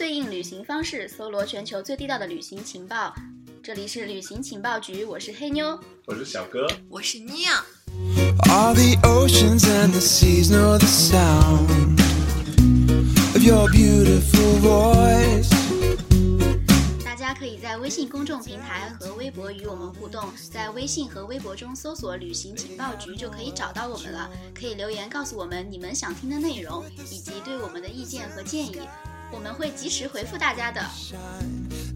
最硬旅行方式，搜罗全球最地道的旅行情报。这里是旅行情报局，我是黑妞，我是小哥，我是妮娅。All the oceans and the seas know the sound of your beautiful voice. 大家可以在微信公众平台和微博与我们互动，在微信和微博中搜索“旅行情报局”就可以找到我们了。可以留言告诉我们你们想听的内容，以及对我们的意见和建议，我们会及时回复大家的。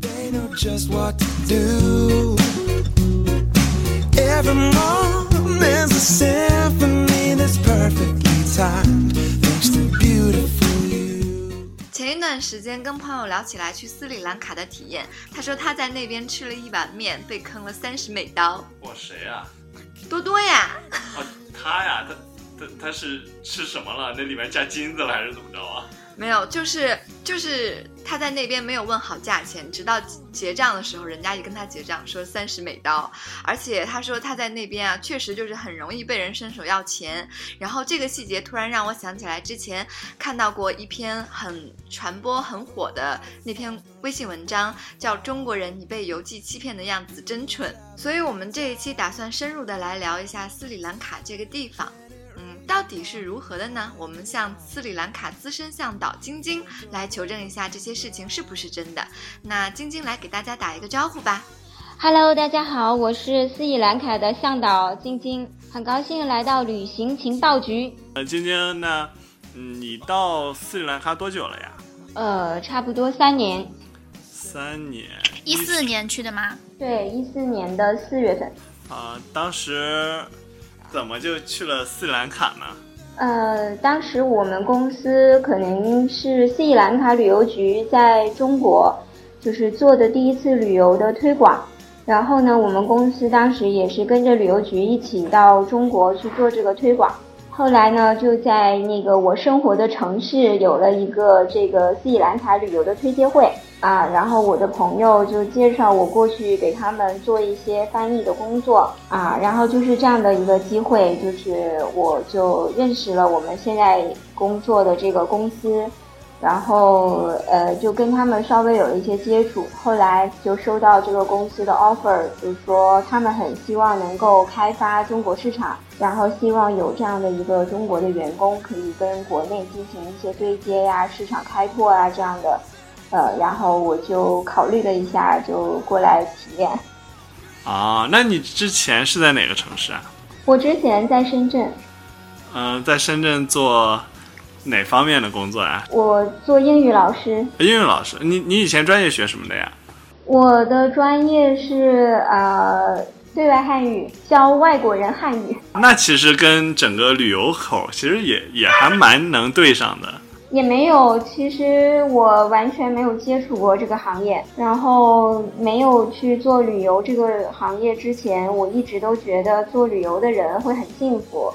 They know just what to do. Every moment's a symphony that's perfectly timed. Thanks to beautiful you. 前一段时间跟朋友聊起来去斯里兰卡的体验，他说他在那边吃了一碗面，被坑了三十美刀。我，谁呀、多多呀，哦？他呀，他他他是吃什么了？那里面加金子了还是怎么着啊？没有，就是就是他在那边没有问好价钱，直到结账的时候，人家一跟他结账说三十美刀，而且他说他在那边啊，确实就是很容易被人伸手要钱。然后这个细节突然让我想起来之前看到过一篇很传播很火的那篇微信文章，叫《中国人你被邮寄欺骗的样子真蠢》。所以我们这一期打算深入的来聊一下斯里兰卡这个地方。嗯，到底是如何的呢？我们向斯里兰卡资深向导晶晶来求证一下这些事情是不是真的。那晶晶来给大家打一个招呼吧。Hello，大家好，我是斯里兰卡的向导晶晶，很高兴来到旅行情报局。呃，晶晶，那嗯你到斯里兰卡多久了呀？呃，差不多三年，三年。一四年去的吗？对，一四年的四月份。啊、当时怎么就去了斯里兰卡呢？呃，当时我们公司可能是斯里兰卡旅游局在中国就是做的第一次旅游的推广，然后呢，我们公司当时也是跟着旅游局一起到中国去做这个推广。后来呢，就在那个我生活的城市有了一个这个斯里兰卡旅游的推介会啊，然后我的朋友就介绍我过去给他们做一些翻译的工作啊，然后就是这样的一个机会，就是我就认识了我们现在工作的这个公司，然后呃就跟他们稍微有一些接触，后来就收到这个公司的 offer，就是说他们很希望能够开发中国市场，然后希望有这样的一个中国的员工可以跟国内进行一些对接呀、市场开拓啊这样的，呃，然后我就考虑了一下，就过来体验。啊，那你之前是在哪个城市啊？我之前在深圳，嗯、在深圳做哪方面的工作啊？我做英语老师，英语老师。你你以前专业学什么的呀？我的专业是呃对外汉语，教外国人汉语。那其实跟整个旅游口其实也也还蛮能对上的。也没有，其实我完全没有接触过这个行业，然后没有去做旅游这个行业之前，我一直都觉得做旅游的人会很幸福，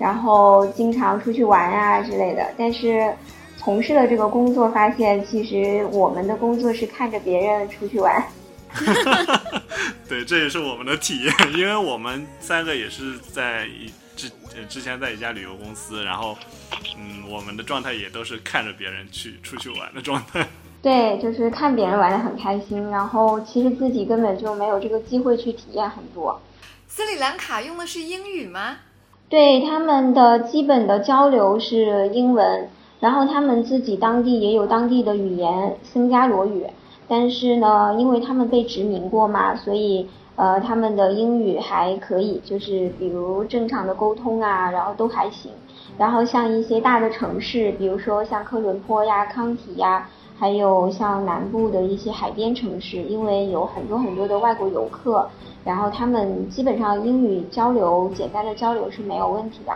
然后经常出去玩啊之类的。但是从事了这个工作，发现其实我们的工作是看着别人出去玩。对，这也是我们的体验，因为我们三个也是在一之前在一家旅游公司，然后嗯，我们的状态也都是看着别人去出去玩的状态。对，就是看别人玩的很开心，然后其实自己根本就没有这个机会去体验很多。斯里兰卡用的是英语吗？对他们的基本的交流是英文，然后他们自己当地也有当地的语言僧伽罗语，但是呢，因为他们被殖民过嘛，所以呃他们的英语还可以，就是比如正常的沟通啊，然后都还行。然后像一些大的城市，比如说像科伦坡呀、康体呀，还有像南部的一些海边城市，因为有很多很多的外国游客，然后他们基本上英语交流简单的交流是没有问题的。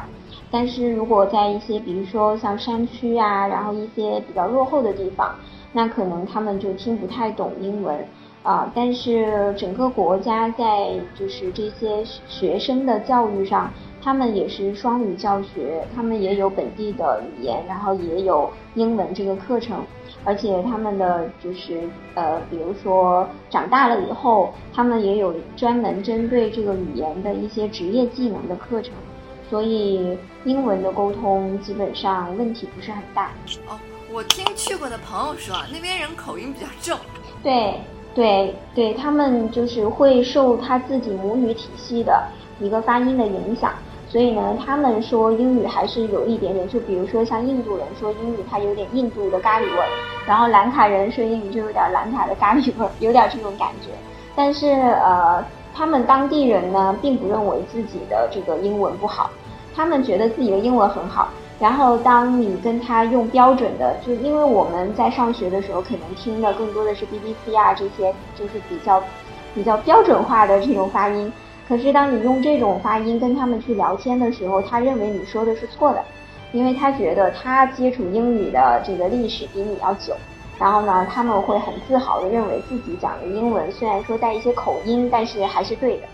但是如果在一些比如说像山区啊，然后一些比较落后的地方，那可能他们就听不太懂英文啊。但是整个国家在就是这些学生的教育上，他们也是双语教学，他们也有本地的语言，然后也有英文这个课程。而且他们的就是呃，比如说长大了以后，他们也有专门针对这个语言的一些职业技能的课程，所以英文的沟通基本上问题不是很大。哦，我听去过的朋友说，那边人口音比较重。对对对，他们就是会受他自己母语体系的一个发音的影响，所以呢，他们说英语还是有一点点，就比如说像印度人说英语，它有点印度的咖喱味儿，然后兰卡人说英语就有点兰卡的咖喱味儿，有点这种感觉。但是呃，他们当地人呢，并不认为自己的这个英文不好，他们觉得自己的英文很好。然后，当你跟他用标准的，就因为我们在上学的时候，可能听的更多的是 BBC 啊这些，就是比较比较标准化的这种发音。可是，当你用这种发音跟他们去聊天的时候，他认为你说的是错的，因为他觉得他接触英语的这个历史比你要久。然后呢，他们会很自豪的认为自己讲的英文虽然说带一些口音，但是还是对的。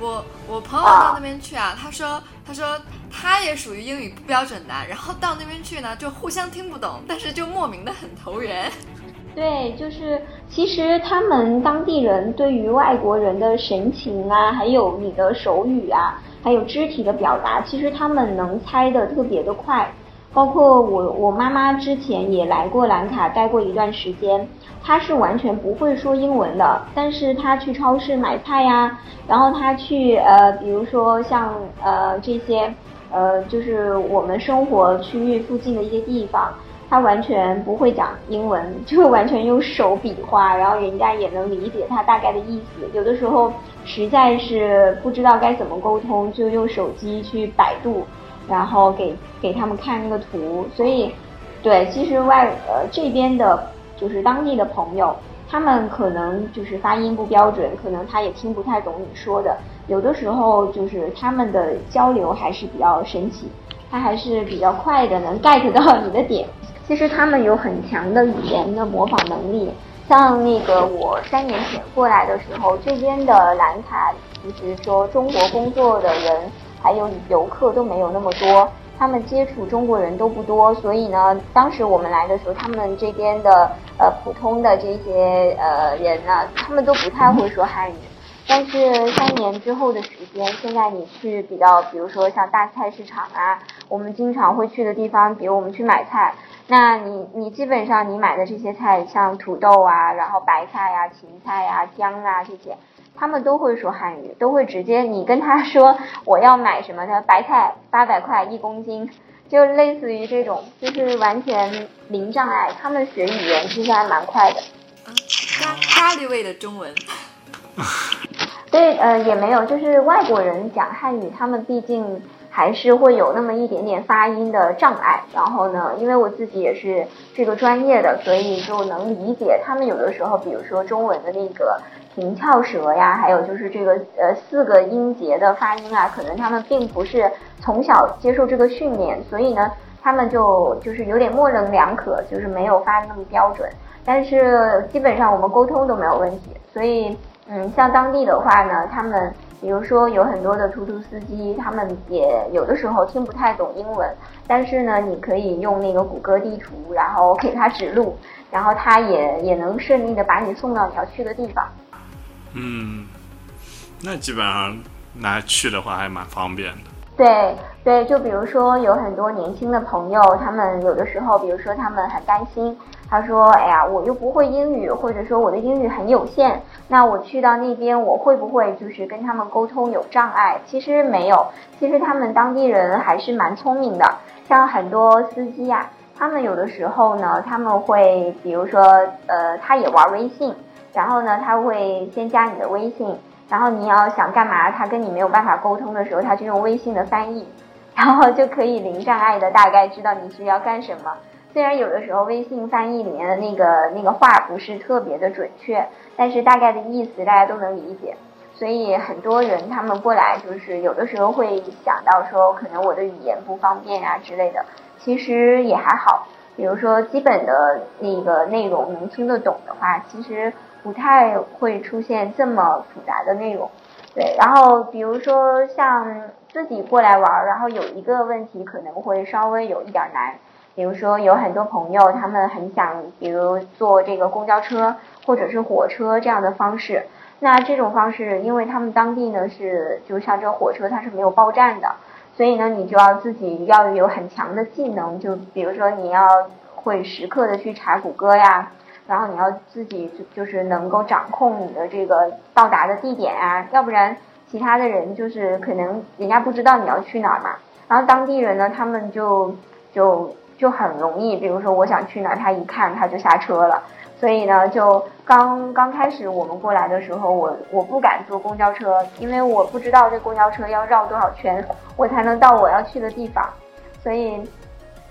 我我朋友到那边去啊，他说他说他也属于英语不标准的，然后到那边去呢，就互相听不懂，但是就莫名的很投缘。对，就是其实他们当地人对于外国人的神情啊，还有你的手语啊，还有肢体的表达，其实他们能猜的特别的快。包括我我妈妈之前也来过兰卡待过一段时间。她是完全不会说英文的，但是她去超市买菜呀，然后她去呃，比如说像呃这些呃，就是我们生活区域附近的一些地方，他完全不会讲英文，就完全用手比划，然后人家也能理解他大概的意思。有的时候实在是不知道该怎么沟通，就用手机去百度，然后给给他们看那个图。所以，对，其实外呃这边的。就是当地的朋友，他们可能就是发音不标准，可能他也听不太懂你说的。有的时候就是他们的交流还是比较神奇，他还是比较快的能 get 到你的点。其实他们有很强的语言的模仿能力。像那个我三年前过来的时候，这边的兰卡，就是说中国工作的人还有游客都没有那么多。他们接触中国人都不多，所以呢，当时我们来的时候，他们这边的呃普通的这些呃人呢，他们都不太会说汉语。但是三年之后的时间，现在你去比较，比如说像大菜市场啊，我们经常会去的地方，比如我们去买菜，那你你基本上你买的这些菜，像土豆啊，然后白菜呀、芹菜呀、姜啊这些。他们都会说汉语，都会直接你跟他说我要买什么的白菜八百块一公斤，就类似于这种，就是完全零障碍。他们学语言其实还蛮快的。咖咖喱味的中文。对，呃，也没有，就是外国人讲汉语，他们毕竟还是会有那么一点点发音的障碍。然后呢，因为我自己也是这个专业的，所以就能理解他们有的时候，比如说中文的那个。平翘舌呀，还有就是这个呃四个音节的发音啊，可能他们并不是从小接受这个训练，所以呢，他们就就是有点模棱两可，就是没有发那么标准。但是基本上我们沟通都没有问题，所以嗯，像当地的话呢，他们比如说有很多的出租司机，他们也有的时候听不太懂英文，但是呢，你可以用那个谷歌地图，然后给他指路，然后他也也能顺利的把你送到你要去的地方。嗯，那基本上拿去的话还蛮方便的。对对，就比如说有很多年轻的朋友，他们有的时候，比如说他们很担心，他说：“哎呀，我又不会英语，或者说我的英语很有限，那我去到那边，我会不会就是跟他们沟通有障碍？”其实没有，其实他们当地人还是蛮聪明的。像很多司机呀，他们有的时候呢，他们会比如说，呃，他也玩微信。然后呢，他会先加你的微信，然后你要想干嘛，他跟你没有办法沟通的时候，他就用微信的翻译，然后就可以零障碍的大概知道你需要干什么。虽然有的时候微信翻译里面的那个那个话不是特别的准确，但是大概的意思大家都能理解。所以很多人他们过来就是有的时候会想到说，可能我的语言不方便啊之类的，其实也还好。比如说基本的那个内容能听得懂的话，其实。不太会出现这么复杂的内容，对。然后比如说像自己过来玩，然后有一个问题可能会稍微有一点难，比如说有很多朋友他们很想，比如坐这个公交车或者是火车这样的方式，那这种方式，因为他们当地呢是，就像这火车它是没有报站的，所以呢你就要自己要有很强的技能，就比如说你要。会时刻的去查谷歌呀，然后你要自己就是能够掌控你的这个到达的地点啊，要不然其他的人就是可能人家不知道你要去哪儿嘛，然后当地人呢，他们就就就很容易，比如说我想去哪儿，他一看他就下车了。所以呢，就刚刚开始我们过来的时候，我我不敢坐公交车，因为我不知道这公交车要绕多少圈，我才能到我要去的地方。所以，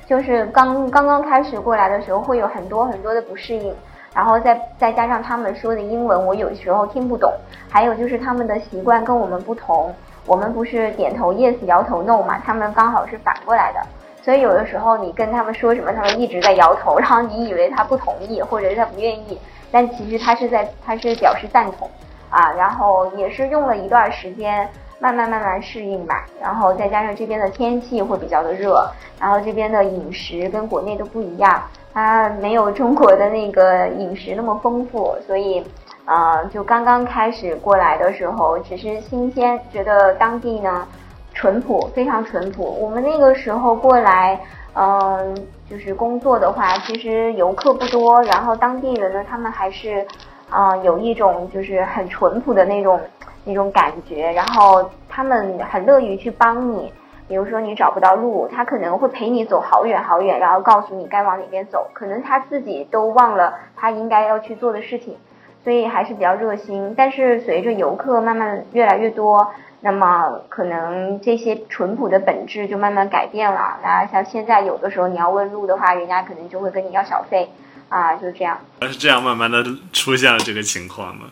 就是刚刚刚开始过来的时候，会有很多很多的不适应，然后再再加上他们说的英文，我有时候听不懂，还有就是他们的习惯跟我们不同，我们不是点头 yes，摇头 no 嘛，他们刚好是反过来的。所以有的时候你跟他们说什么，他们一直在摇头，然后你以为他不同意，或者是他不愿意，但其实他是在他是表示赞同啊。然后也是用了一段时间，慢慢慢慢适应吧。然后再加上这边的天气会比较的热，然后这边的饮食跟国内都不一样，它没有中国的那个饮食那么丰富，所以呃，就刚刚开始过来的时候只是新鲜，觉得当地呢。淳朴，非常淳朴。我们那个时候过来，嗯，就是工作的话，其实游客不多，然后当地人呢，他们还是，嗯，有一种就是很淳朴的那种那种感觉，然后他们很乐于去帮你。比如说你找不到路，他可能会陪你走好远好远，然后告诉你该往哪边走。可能他自己都忘了他应该要去做的事情，所以还是比较热心。但是随着游客慢慢越来越多。那么可能这些淳朴的本质就慢慢改变了。那像现在有的时候你要问路的话，人家可能就会跟你要小费，啊，就这样。是这样慢慢的出现了这个情况吗？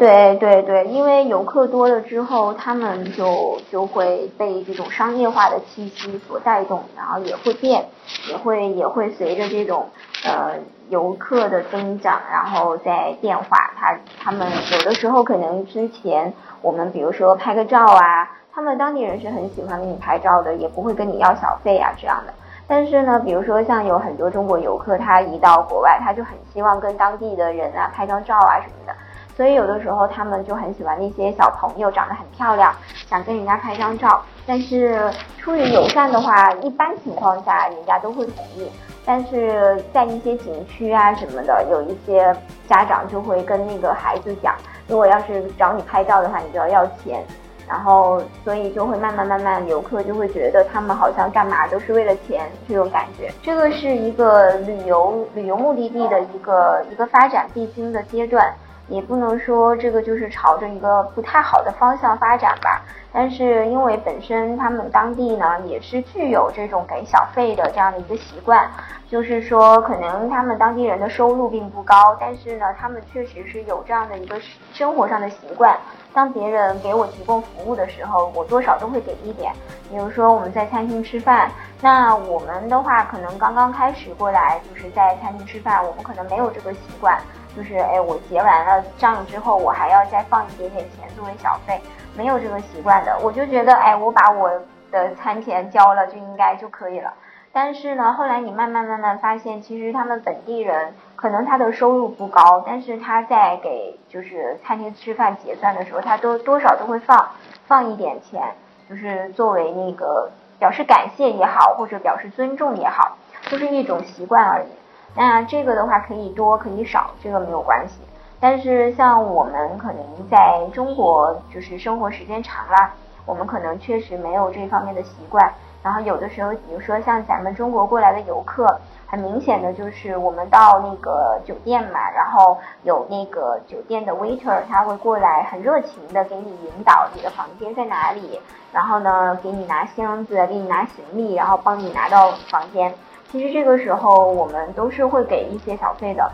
对对对，因为游客多了之后，他们就就会被这种商业化的气息所带动，然后也会变，也会也会随着这种呃游客的增长，然后再变化。他他们有的时候可能之前。我们比如说拍个照啊，他们当地人是很喜欢给你拍照的，也不会跟你要小费啊这样的。但是呢，比如说像有很多中国游客，他一到国外，他就很希望跟当地的人啊拍张照啊什么的。所以有的时候他们就很喜欢那些小朋友，长得很漂亮，想跟人家拍张照。但是出于友善的话，一般情况下人家都会同意。但是在一些景区啊什么的，有一些家长就会跟那个孩子讲。如果要是找你拍照的话，你就要要钱，然后所以就会慢慢慢慢，游客就会觉得他们好像干嘛都是为了钱这种感觉。这个是一个旅游旅游目的地的一个一个发展必经的阶段，也不能说这个就是朝着一个不太好的方向发展吧。但是因为本身他们当地呢也是具有这种给小费的这样的一个习惯。就是说，可能他们当地人的收入并不高，但是呢，他们确实是有这样的一个生活上的习惯。当别人给我提供服务的时候，我多少都会给一点。比如说我们在餐厅吃饭，那我们的话可能刚刚开始过来，就是在餐厅吃饭，我们可能没有这个习惯，就是哎，我结完了账之后，我还要再放一点点钱作为小费，没有这个习惯的。我就觉得，哎，我把我的餐钱交了就应该就可以了。但是呢，后来你慢慢慢慢发现，其实他们本地人可能他的收入不高，但是他在给就是餐厅吃饭结算的时候，他都多少都会放放一点钱，就是作为那个表示感谢也好，或者表示尊重也好，就是一种习惯而已。那这个的话可以多可以少，这个没有关系。但是像我们可能在中国就是生活时间长了，我们可能确实没有这方面的习惯。然后有的时候，比如说像咱们中国过来的游客，很明显的就是我们到那个酒店嘛，然后有那个酒店的 waiter，他会过来很热情的给你引导你的房间在哪里，然后呢给你拿箱子，给你拿行李，然后帮你拿到房间。其实这个时候我们都是会给一些小费的，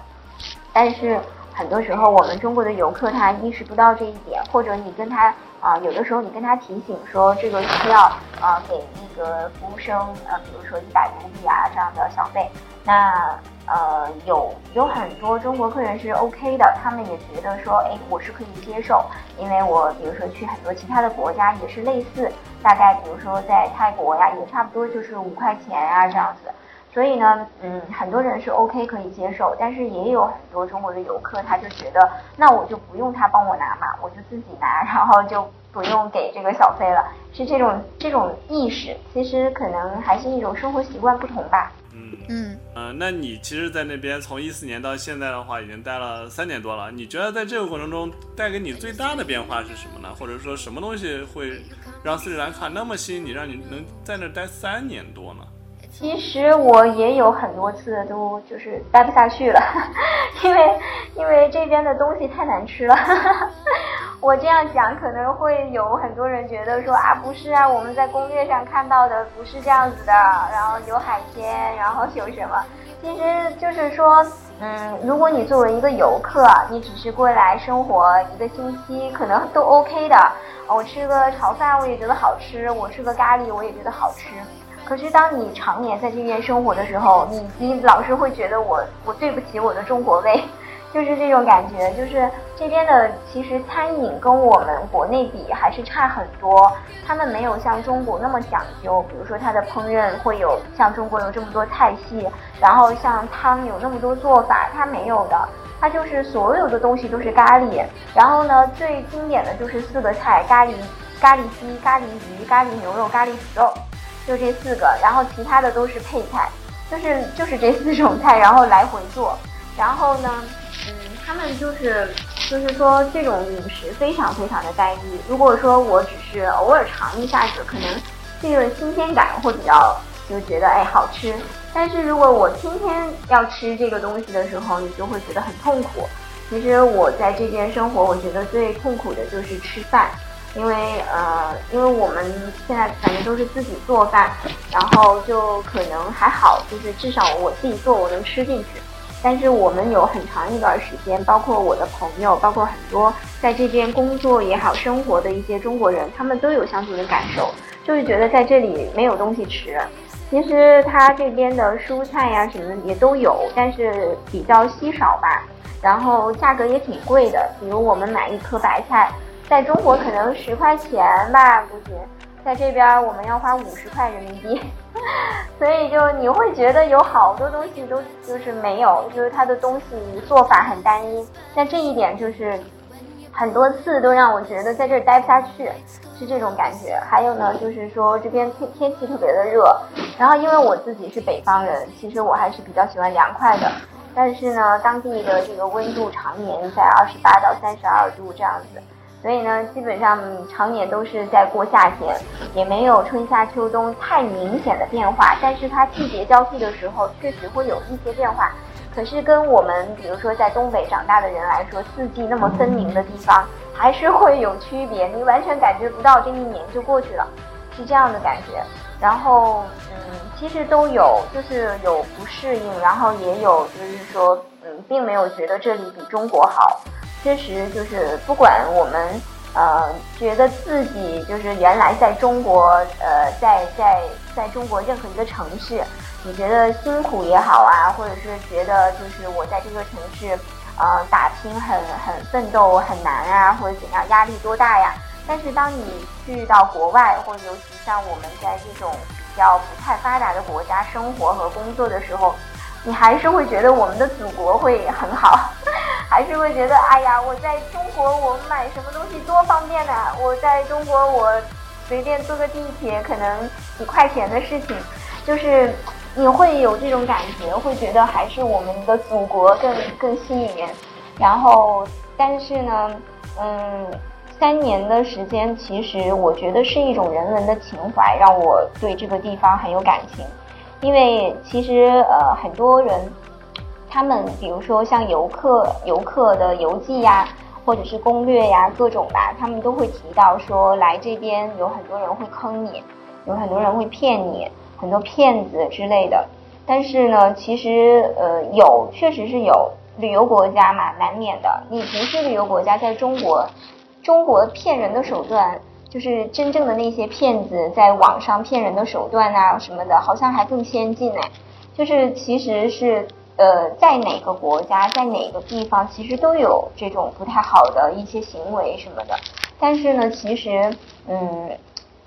但是很多时候我们中国的游客他意识不到这一点，或者你跟他。啊，有的时候你跟他提醒说这个需要啊给那个服务生呃，比如说一百卢比啊这样的小费，那呃有有很多中国客人是 OK 的，他们也觉得说哎我是可以接受，因为我比如说去很多其他的国家也是类似，大概比如说在泰国呀也差不多就是五块钱啊这样子。所以呢，嗯，很多人是 OK 可以接受，但是也有很多中国的游客，他就觉得，那我就不用他帮我拿嘛，我就自己拿，然后就不用给这个小费了，是这种这种意识，其实可能还是一种生活习惯不同吧。嗯，嗯嗯，呃，那你其实，在那边从一四年到现在的话，已经待了三年多了。你觉得在这个过程中带给你最大的变化是什么呢？或者说什么东西会让斯里兰卡那么吸引你，让你能在那儿待三年多呢？其实我也有很多次都就是待不下去了，因为因为这边的东西太难吃了。我这样讲可能会有很多人觉得说啊，不是啊，我们在攻略上看到的不是这样子的，然后有海鲜，然后有什么？其实就是说，嗯，如果你作为一个游客，你只是过来生活一个星期，可能都 OK 的。我吃个炒饭我也觉得好吃，我吃个咖喱我也觉得好吃。可是当你常年在这边生活的时候，你你老是会觉得我我对不起我的中国胃。就是这种感觉，就是这边的其实餐饮跟我们国内比还是差很多。他们没有像中国那么讲究，比如说它的烹饪会有像中国有这么多菜系，然后像汤有那么多做法，它没有的。它就是所有的东西都是咖喱，然后呢，最经典的就是四个菜：咖喱、咖喱鸡、咖喱鱼、咖喱牛肉、咖喱土豆，就这四个。然后其他的都是配菜，就是就是这四种菜，然后来回做。然后呢？嗯，他们就是就是说这种饮食非常非常的单一。如果说我只是偶尔尝一下子，可能这个新鲜感会比较就觉得哎好吃。但是如果我天天要吃这个东西的时候，你就会觉得很痛苦。其实我在这边生活，我觉得最痛苦的就是吃饭，因为呃，因为我们现在反正都是自己做饭，然后就可能还好，就是至少我自己做我能吃进去。但是我们有很长一段时间，包括我的朋友，包括很多在这边工作也好、生活的一些中国人，他们都有相同的感受，就是觉得在这里没有东西吃。其实他这边的蔬菜呀什么的也都有，但是比较稀少吧。然后价格也挺贵的，比如我们买一颗白菜，在中国可能十块钱吧，估计。在这边我们要花五十块人民币，所以就你会觉得有好多东西都就是没有，就是它的东西做法很单一。但这一点就是很多次都让我觉得在这儿待不下去，是这种感觉。还有呢，就是说这边天天气特别的热，然后因为我自己是北方人，其实我还是比较喜欢凉快的。但是呢，当地的这个温度常年在二十八到三十二度这样子。所以呢，基本上常年都是在过夏天，也没有春夏秋冬太明显的变化。但是它季节交替的时候，确实会有一些变化。可是跟我们比如说在东北长大的人来说，四季那么分明的地方，还是会有区别。你完全感觉不到这一年就过去了，是这样的感觉。然后，嗯，其实都有，就是有不适应，然后也有就是说，嗯，并没有觉得这里比中国好。确实，就是不管我们呃觉得自己就是原来在中国呃在在在中国任何一个城市，你觉得辛苦也好啊，或者是觉得就是我在这个城市呃打拼很很奋斗很难啊，或者怎样压力多大呀？但是当你去到国外，或者尤其像我们在这种比较不太发达的国家生活和工作的时候，你还是会觉得我们的祖国会很好。还是会觉得，哎呀，我在中国，我买什么东西多方便呐！我在中国，我随便坐个地铁，可能几块钱的事情，就是你会有这种感觉，会觉得还是我们的祖国更更吸引人。然后，但是呢，嗯，三年的时间，其实我觉得是一种人文的情怀，让我对这个地方很有感情。因为其实，呃，很多人。他们比如说像游客游客的游记呀，或者是攻略呀，各种吧，他们都会提到说来这边有很多人会坑你，有很多人会骗你，很多骗子之类的。但是呢，其实呃有，确实是有旅游国家嘛，难免的。你不是旅游国家，在中国，中国骗人的手段，就是真正的那些骗子在网上骗人的手段啊什么的，好像还更先进哎，就是其实是。呃，在哪个国家，在哪个地方，其实都有这种不太好的一些行为什么的。但是呢，其实嗯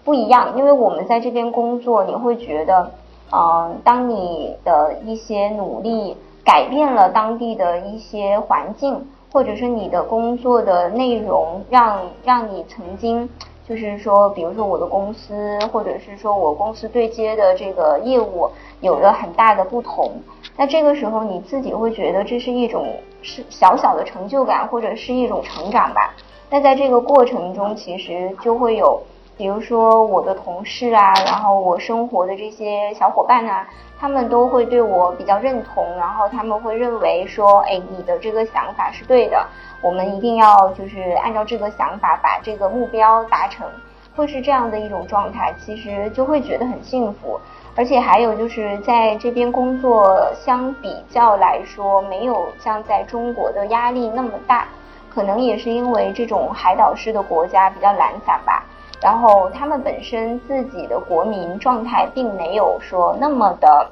不一样，因为我们在这边工作，你会觉得，嗯，当你的一些努力改变了当地的一些环境，或者是你的工作的内容，让让你曾经就是说，比如说我的公司，或者是说我公司对接的这个业务有了很大的不同，那这个时候你自己会觉得这是一种是小小的成就感，或者是一种成长吧。那在这个过程中，其实就会有，比如说我的同事啊，然后我生活的这些小伙伴啊，他们都会对我比较认同，然后他们会认为说，哎，你的这个想法是对的，我们一定要就是按照这个想法把这个目标达成，会是这样的一种状态，其实就会觉得很幸福。而且还有就是在这边工作，相比较来说，没有像在中国的压力那么大。可能也是因为这种海岛式的国家比较懒散吧，然后他们本身自己的国民状态并没有说那么的，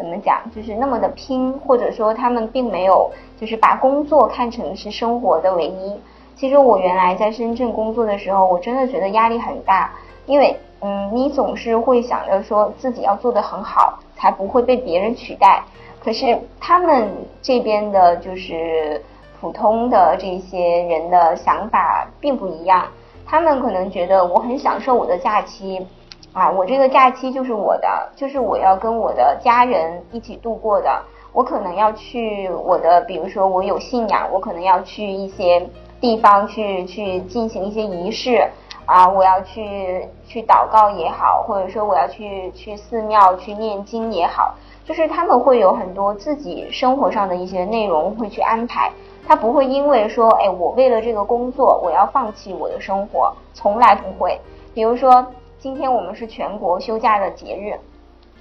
怎么讲，就是那么的拼，或者说他们并没有就是把工作看成是生活的唯一。其实我原来在深圳工作的时候，我真的觉得压力很大，因为嗯，你总是会想着说自己要做得很好，才不会被别人取代。可是他们这边的就是。普通的这些人的想法并不一样，他们可能觉得我很享受我的假期，啊，我这个假期就是我的，就是我要跟我的家人一起度过的。我可能要去我的，比如说我有信仰，我可能要去一些地方去去进行一些仪式，啊，我要去去祷告也好，或者说我要去去寺庙去念经也好，就是他们会有很多自己生活上的一些内容会去安排。他不会因为说，哎，我为了这个工作，我要放弃我的生活，从来不会。比如说，今天我们是全国休假的节日，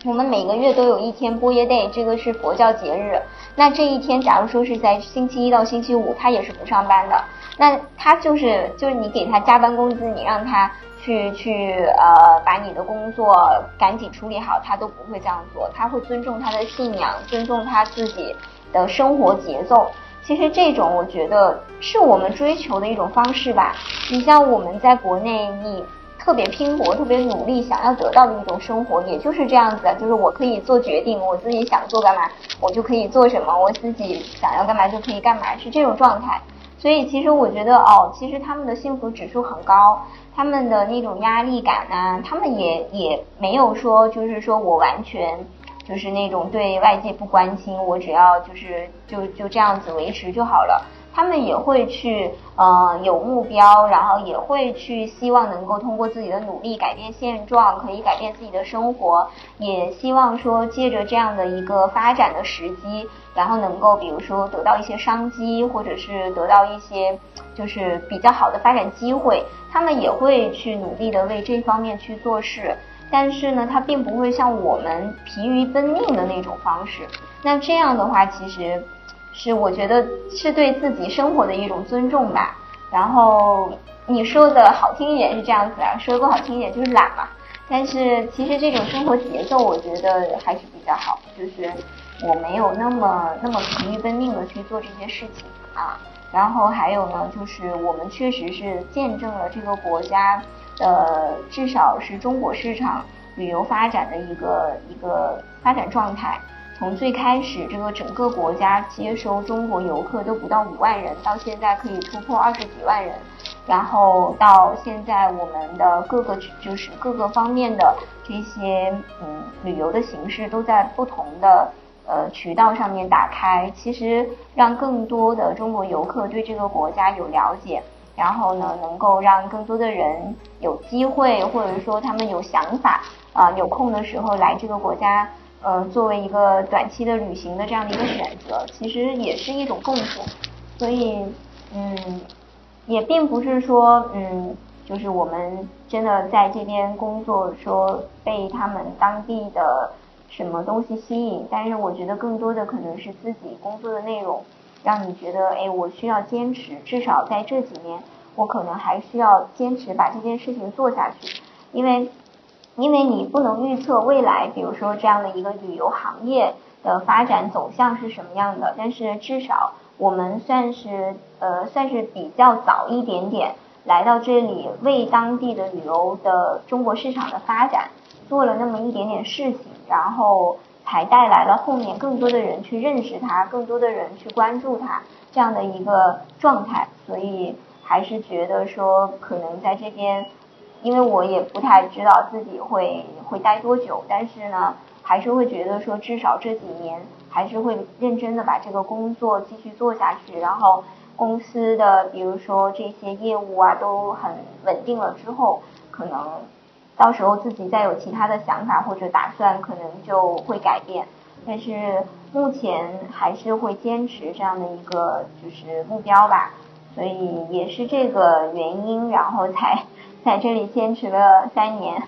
我们每个月都有一天波耶 day，这个是佛教节日。那这一天，假如说是在星期一到星期五，他也是不上班的。那他就是就是你给他加班工资，你让他去去呃把你的工作赶紧处理好，他都不会这样做。他会尊重他的信仰，尊重他自己的生活节奏。其实这种我觉得是我们追求的一种方式吧。你像我们在国内，你特别拼搏、特别努力，想要得到的一种生活，也就是这样子的。就是我可以做决定，我自己想做干嘛，我就可以做什么；我自己想要干嘛就可以干嘛，是这种状态。所以其实我觉得，哦，其实他们的幸福指数很高，他们的那种压力感呢，他们也也没有说，就是说我完全。就是那种对外界不关心，我只要就是就就这样子维持就好了。他们也会去呃有目标，然后也会去希望能够通过自己的努力改变现状，可以改变自己的生活。也希望说借着这样的一个发展的时机，然后能够比如说得到一些商机，或者是得到一些就是比较好的发展机会。他们也会去努力的为这方面去做事。但是呢，他并不会像我们疲于奔命的那种方式。那这样的话，其实是我觉得是对自己生活的一种尊重吧。然后你说的好听一点是这样子啊，说的不好听一点就是懒嘛。但是其实这种生活节奏，我觉得还是比较好，就是我没有那么那么疲于奔命的去做这些事情啊。然后还有呢，就是我们确实是见证了这个国家。呃，至少是中国市场旅游发展的一个一个发展状态。从最开始，这个整个国家接收中国游客都不到五万人，到现在可以突破二十几万人。然后到现在，我们的各个就是各个方面的这些嗯旅游的形式都在不同的呃渠道上面打开，其实让更多的中国游客对这个国家有了解。然后呢，能够让更多的人有机会，或者说他们有想法啊，有空的时候来这个国家，呃，作为一个短期的旅行的这样的一个选择，其实也是一种贡献。所以，嗯，也并不是说，嗯，就是我们真的在这边工作，说被他们当地的什么东西吸引，但是我觉得更多的可能是自己工作的内容。让你觉得，哎，我需要坚持，至少在这几年，我可能还需要坚持把这件事情做下去，因为，因为你不能预测未来，比如说这样的一个旅游行业的发展走向是什么样的，但是至少我们算是，呃，算是比较早一点点来到这里，为当地的旅游的中国市场的发展做了那么一点点事情，然后。才带来了后面更多的人去认识他，更多的人去关注他这样的一个状态，所以还是觉得说可能在这边因为我也不太知道自己会会待多久，但是呢，还是会觉得说至少这几年还是会认真的把这个工作继续做下去，然后公司的比如说这些业务啊都很稳定了之后，可能到时候自己再有其他的想法或者打算，可能就会改变。但是目前还是会坚持这样的一个就是目标吧，所以也是这个原因，然后才在这里坚持了三年。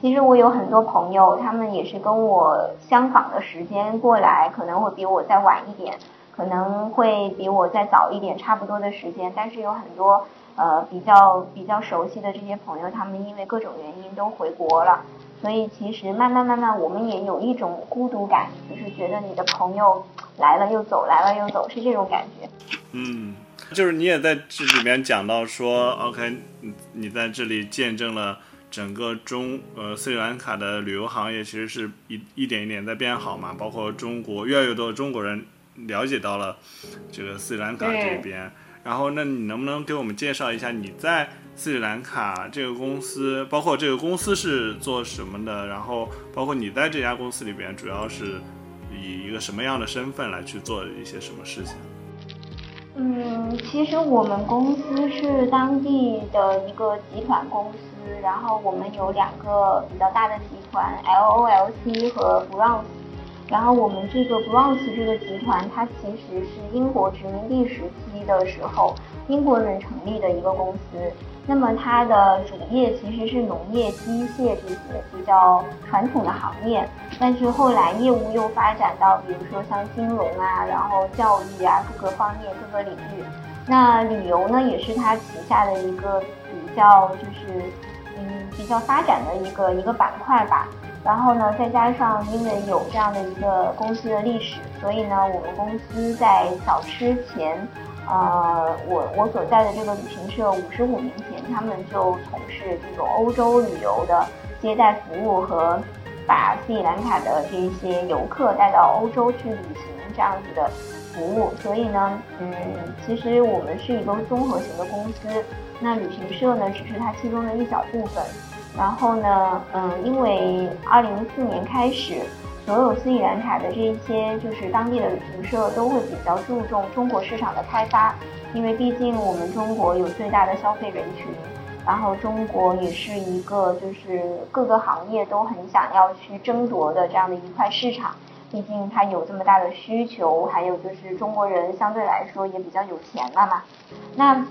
其实我有很多朋友，他们也是跟我相仿的时间过来，可能会比我再晚一点，可能会比我再早一点，差不多的时间。但是有很多呃比较比较熟悉的这些朋友，他们因为各种原因都回国了。所以其实慢慢慢慢，我们也有一种孤独感，就是觉得你的朋友来了又走，来了又走，是这种感觉。嗯，就是你也在这里面讲到说，OK，你你在这里见证了整个中呃斯里兰卡的旅游行业，其实是一一点一点在变好嘛，包括中国越来越多的中国人了解到了这个斯里兰卡这边。然后，那你能不能给我们介绍一下你在？斯里兰卡这个公司，包括这个公司是做什么的？然后，包括你在这家公司里边，主要是以一个什么样的身份来去做一些什么事情？嗯，其实我们公司是当地的一个集团公司，然后我们有两个比较大的集团，LOLC 和 Bronze。然后我们这个 Bronze 这个集团，它其实是英国殖民地时期的时候英国人成立的一个公司。那么它的主业其实是农业、机械这些比较传统的行业，但是后来业务又发展到，比如说像金融啊，然后教育啊各个方面各个领域。那旅游呢，也是它旗下的一个比较就是嗯比较发展的一个一个板块吧。然后呢，再加上因为有这样的一个公司的历史，所以呢，我们公司在早之前。呃，我我所在的这个旅行社五十五年前，他们就从事这种欧洲旅游的接待服务和把斯里兰卡的这些游客带到欧洲去旅行这样子的服务。所以呢，嗯，其实我们是一个综合型的公司，那旅行社呢只是它其中的一小部分。然后呢，嗯，因为二零一四年开始。所有斯里兰卡的这一些就是当地的旅行社都会比较注重中国市场的开发，因为毕竟我们中国有最大的消费人群，然后中国也是一个就是各个行业都很想要去争夺的这样的一块市场，毕竟它有这么大的需求，还有就是中国人相对来说也比较有钱了嘛，那。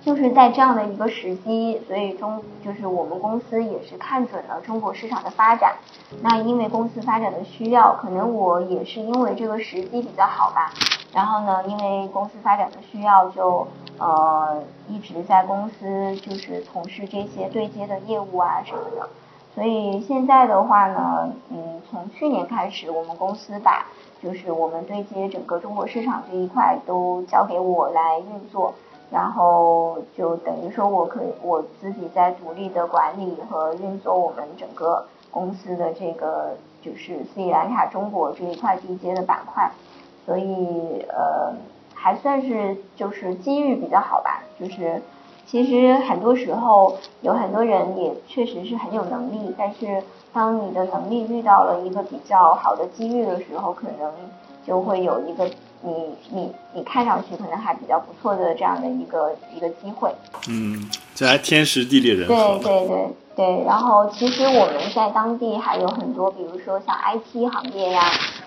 就是在这样的一个时机，所以中就是我们公司也是看准了中国市场的发展。那因为公司发展的需要，可能我也是因为这个时机比较好吧。然后呢，因为公司发展的需要，就呃一直在公司就是从事这些对接的业务啊什么的。所以现在的话呢，嗯，从去年开始，我们公司把就是我们对接整个中国市场这一块都交给我来运作。然后就等于说，我可以我自己在独立的管理和运作我们整个公司的这个就是斯里兰卡中国这一块地接的板块，所以呃还算是就是机遇比较好吧。就是其实很多时候有很多人也确实是很有能力，但是当你的能力遇到了一个比较好的机遇的时候，可能就会有一个。你你你看上去可能还比较不错的这样的一个一个机会，嗯，这还天时地利人和。对对对对，然后其实我们在当地还有很多，比如说像 IT 行业呀，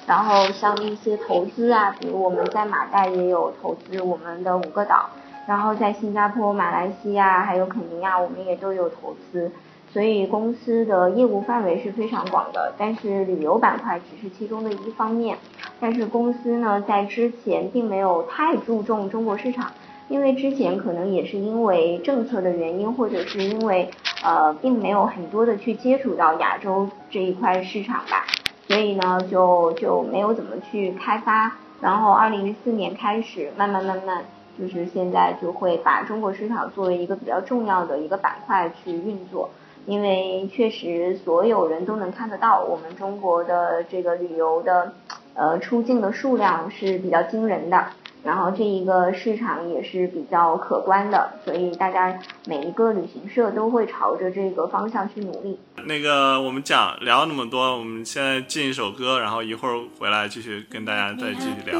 然后像一些投资啊，比如我们在马代也有投资我们的五个岛，然后在新加坡、马来西亚还有肯尼亚，我们也都有投资。所以公司的业务范围是非常广的，但是旅游板块只是其中的一方面。但是公司呢，在之前并没有太注重中国市场，因为之前可能也是因为政策的原因，或者是因为呃，并没有很多的去接触到亚洲这一块市场吧，所以呢，就就没有怎么去开发。然后二零一四年开始，慢慢慢慢，就是现在就会把中国市场作为一个比较重要的一个板块去运作。因为确实所有人都能看得到，我们中国的这个旅游的呃出境的数量是比较惊人的。然后这一个市场也是比较可观的，所以大家每一个旅行社都会朝着这个方向去努力。那个我们讲聊那么多，我们现在进一首歌，然后一会儿回来继续跟大家再继续聊。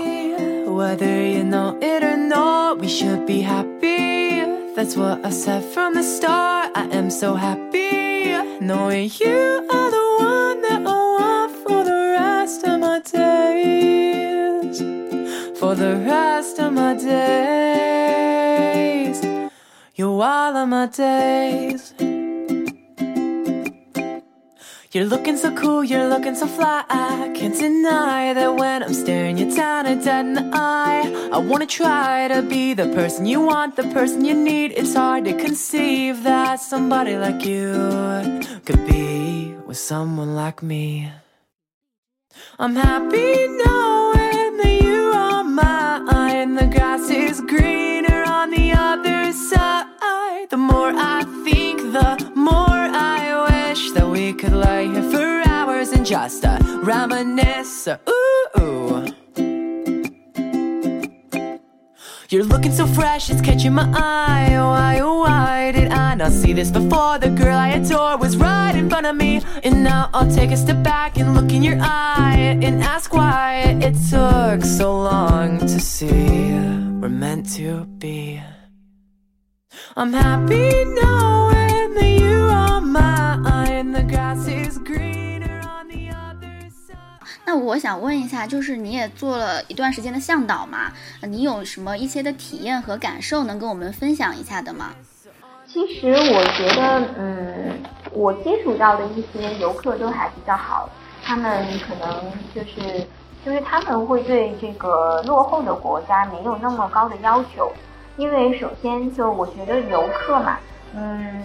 You. That's what I said from the start. I am so happy knowing you are the one that I want for the rest of my days. For the rest of my days. You're all of my days. You're looking so cool, you're looking so fly. I can't deny that when I'm staring you down and dead in the eye. I wanna try to be the person you want, the person you need. It's hard to conceive that somebody like you could be with someone like me. I'm happy knowing uh, reminisce. Ooh, ooh. You're looking so fresh, it's catching my eye. Why, oh, why did I not see this before? The girl I adore was right in front of me. And now I'll take a step back and look in your eye and ask why it took so long to see we're meant to be. I'm happy knowing that you 那我想问一下，就是你也做了一段时间的向导嘛，你有什么一些的体验和感受能跟我们分享一下的吗？其实我觉得，嗯，我接触到的一些游客都还比较好，他们可能就是就是他们会对这个落后的国家没有那么高的要求，因为首先就我觉得游客嘛，嗯，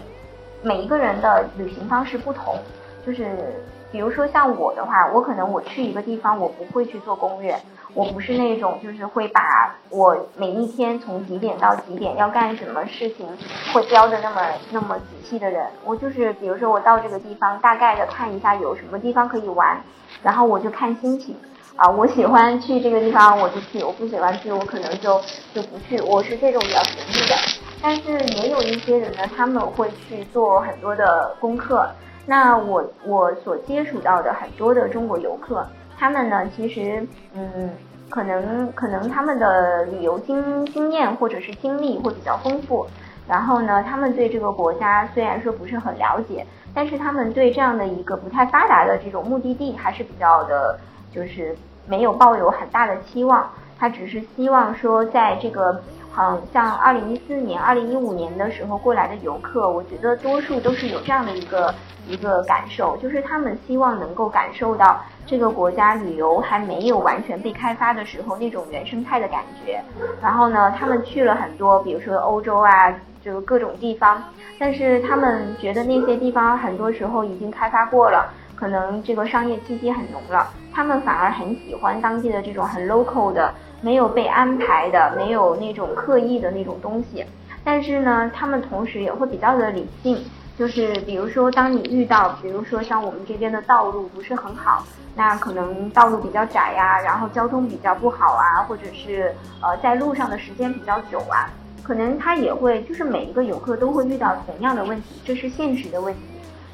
每一个人的旅行方式不同，就是比如说像我的话，我可能我去一个地方，我不会去做攻略，我不是那种就是会把我每一天从几点到几点要干什么事情会标的那么那么仔细的人。我就是比如说我到这个地方，大概的看一下有什么地方可以玩，然后我就看心情。啊，我喜欢去这个地方我就去，我不喜欢去我可能就就不去，我是这种比较随意的。但是也有一些人呢，他们会去做很多的功课。那我我所接触到的很多的中国游客，他们呢，其实嗯，可能可能他们的旅游经经验或者是经历会比较丰富，然后呢，他们对这个国家虽然说不是很了解，但是他们对这样的一个不太发达的这种目的地还是比较的，就是没有抱有很大的期望，他只是希望说在这个。嗯，像二零一四年、二零一五年的时候过来的游客，我觉得多数都是有这样的一个一个感受，就是他们希望能够感受到这个国家旅游还没有完全被开发的时候那种原生态的感觉。然后呢，他们去了很多，比如说欧洲啊，这个各种地方，但是他们觉得那些地方很多时候已经开发过了，可能这个商业气息很浓了，他们反而很喜欢当地的这种很 local 的。没有被安排的，没有那种刻意的那种东西，但是呢，他们同时也会比较的理性，就是比如说，当你遇到，比如说像我们这边的道路不是很好，那可能道路比较窄呀、然后交通比较不好啊，或者是呃在路上的时间比较久啊，可能他也会，就是每一个游客都会遇到同样的问题，这是现实的问题。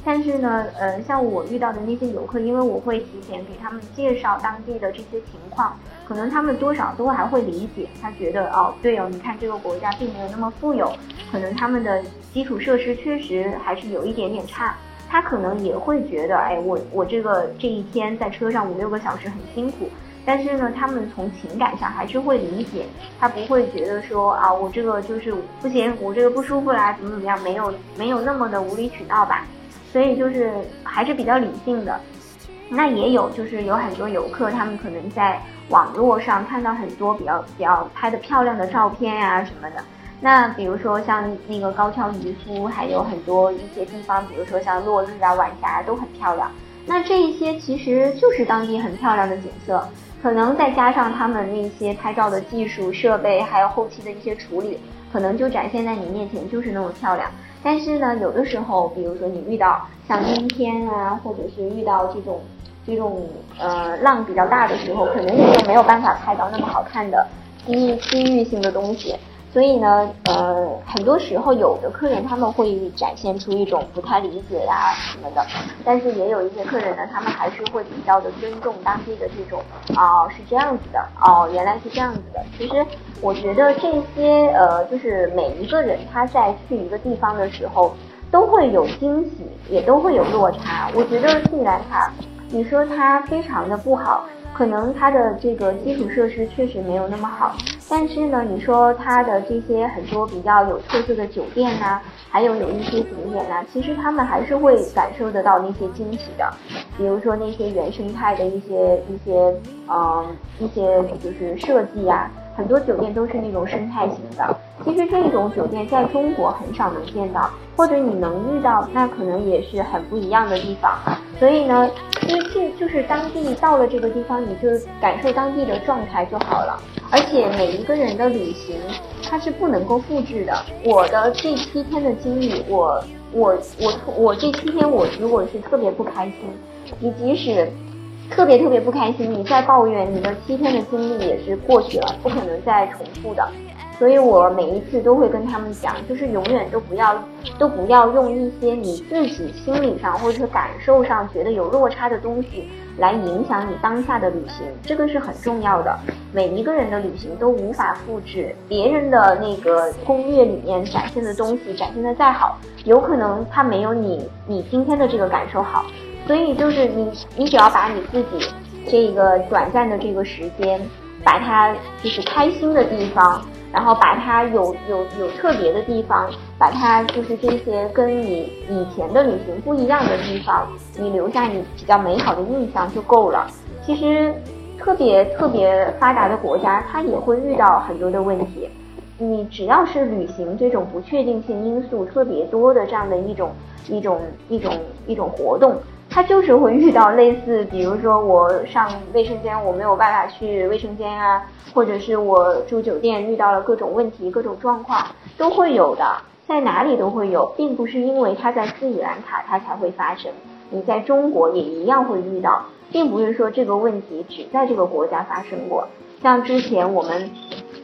但是呢，呃，像我遇到的那些游客，因为我会提前给他们介绍当地的这些情况，可能他们多少都还会理解。他觉得哦，对哦，你看这个国家并没有那么富有，可能他们的基础设施确实还是有一点点差。他可能也会觉得，哎，我我这个这一天在车上五六个小时很辛苦。但是呢，他们从情感上还是会理解，他不会觉得说啊，我这个就是不行，我这个不舒服啦，怎么怎么样，没有没有那么的无理取闹吧。所以就是还是比较理性的，那也有就是有很多游客，他们可能在网络上看到很多比较比较拍的漂亮的照片呀、什么的。那比如说像那个高跷渔夫，还有很多一些地方，比如说像落日啊、晚霞都很漂亮。那这一些其实就是当地很漂亮的景色，可能再加上他们那些拍照的技术设备，还有后期的一些处理，可能就展现在你面前就是那么漂亮。但是呢，有的时候，比如说你遇到像阴天啊，或者是遇到这种这种呃浪比较大的时候，可能你就没有办法拍到那么好看的机机遇性的东西。所以呢，呃，很多时候有的客人他们会展现出一种不太理解呀什么的，但是也有一些客人呢，他们还是会比较的尊重当地的这种，哦，是这样子的，哦，原来是这样子的。其实我觉得这些，呃，就是每一个人他在去一个地方的时候，都会有惊喜，也都会有落差。我觉得斯里兰卡，你说它非常的不好。可能它的这个基础设施确实没有那么好，但是呢，你说它的这些很多比较有特色的酒店呐，还有有一些景点呐，其实他们还是会感受得到那些惊喜的，比如说那些原生态的一些一些嗯一些就是设计呀，很多酒店都是那种生态型的。其实这种酒店在中国很少能见到，或者你能遇到，那可能也是很不一样的地方。所以呢，其实这就是当地到了这个地方，你就感受当地的状态就好了。而且每一个人的旅行，它是不能够复制的。我的这七天的经历，我我我我这七天我如果是特别不开心，你即使特别特别不开心，你再抱怨，你的七天的经历也是过去了，不可能再重复的。所以我每一次都会跟他们讲，就是永远都不要，都不要用一些你自己心理上或者是感受上觉得有落差的东西来影响你当下的旅行，这个是很重要的。每一个人的旅行都无法复制别人的那个攻略里面展现的东西，展现的再好，有可能他没有你你今天的这个感受好。所以就是你，你只要把你自己这个短暂的这个时间，把它就是开心的地方。然后把它有有有特别的地方，把它就是这些跟你以前的旅行不一样的地方，你留下你比较美好的印象就够了。其实，特别特别发达的国家，它也会遇到很多的问题。你只要是旅行这种不确定性因素特别多的这样的一种一种一种一种活动。他就是会遇到类似，比如说我上卫生间我没有办法去卫生间啊，或者是我住酒店遇到了各种问题、各种状况，都会有的，在哪里都会有，并不是因为它在斯里兰卡它才会发生，你在中国也一样会遇到，并不是说这个问题只在这个国家发生过，像之前我们。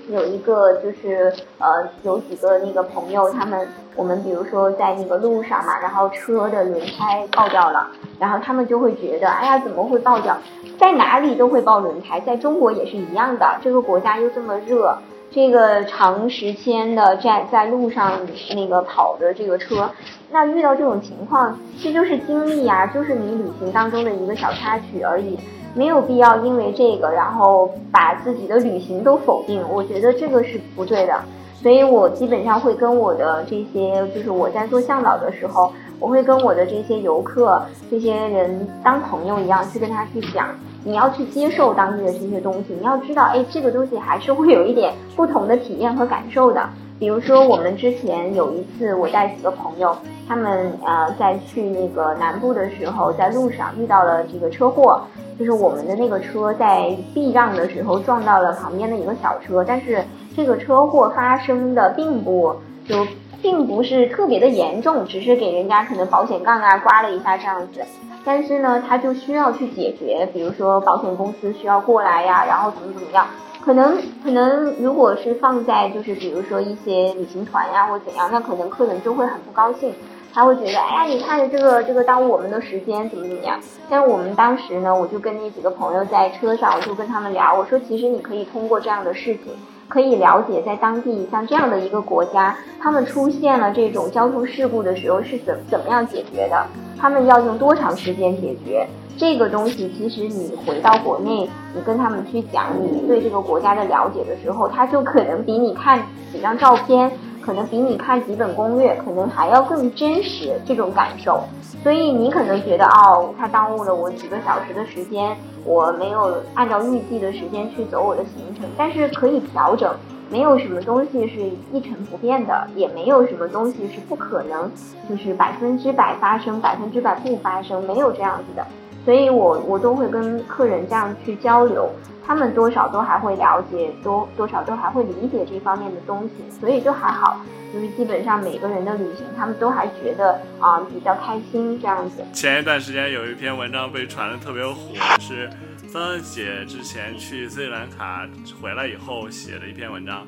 有一个就是呃，有几个那个朋友，他们我们比如说在那个路上嘛，然后车的轮胎爆掉了，然后他们就会觉得，哎呀，怎么会爆掉？在哪里都会爆轮胎，在中国也是一样的。这个国家又这么热，这个长时间的在在路上那个跑的这个车，那遇到这种情况，这就是经历呀，就是你旅行当中的一个小插曲而已。没有必要因为这个，然后把自己的旅行都否定，我觉得这个是不对的。所以我基本上会跟我的这些，就是我在做向导的时候，我会跟我的这些游客、这些人当朋友一样去跟他去讲，你要去接受当地的这些东西，你要知道，哎，这个东西还是会有一点不同的体验和感受的。比如说，我们之前有一次，我带几个朋友，他们呃在去那个南部的时候，在路上遇到了这个车祸。就是我们的那个车在避让的时候撞到了旁边的一个小车，但是这个车祸发生的并不就并不是特别的严重，只是给人家可能保险杠啊刮了一下这样子。但是呢，他就需要去解决，比如说保险公司需要过来呀，然后怎么怎么样，可能可能如果是放在就是比如说一些旅行团呀或怎样，那可能客人就会很不高兴。他会觉得，哎呀，你看着这个这个耽误我们的时间，怎么怎么样？但我们当时呢，我就跟那几个朋友在车上，我就跟他们聊，我说，其实你可以通过这样的事情，可以了解在当地像这样的一个国家，他们出现了这种交通事故的时候是怎怎么样解决的？他们要用多长时间解决？这个东西其实你回到国内，你跟他们去讲你对这个国家的了解的时候，他就可能比你看几张照片。可能比你看几本攻略，可能还要更真实这种感受，所以你可能觉得哦，它耽误了我几个小时的时间，我没有按照预计的时间去走我的行程，但是可以调整，没有什么东西是一成不变的，也没有什么东西是不可能，就是百分之百发生，百分之百不发生，没有这样子的，所以我我都会跟客人这样去交流。他们多少都还会了解，多多少都还会理解这方面的东西，所以就还好，就是基本上每个人的旅行，他们都还觉得啊比较开心这样子。前一段时间有一篇文章被传的特别火，是张姐之前去斯里兰卡回来以后写的一篇文章，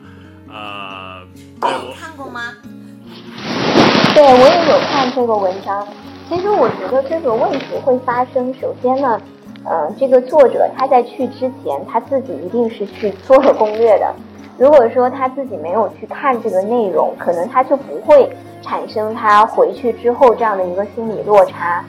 呃，对我看过吗？对我也有看这个文章。其实我觉得这个问题会发生，首先呢，呃，这个作者他在去之前，他自己一定是去做了攻略的。如果说他自己没有去看这个内容，可能他就不会产生他回去之后这样的一个心理落差。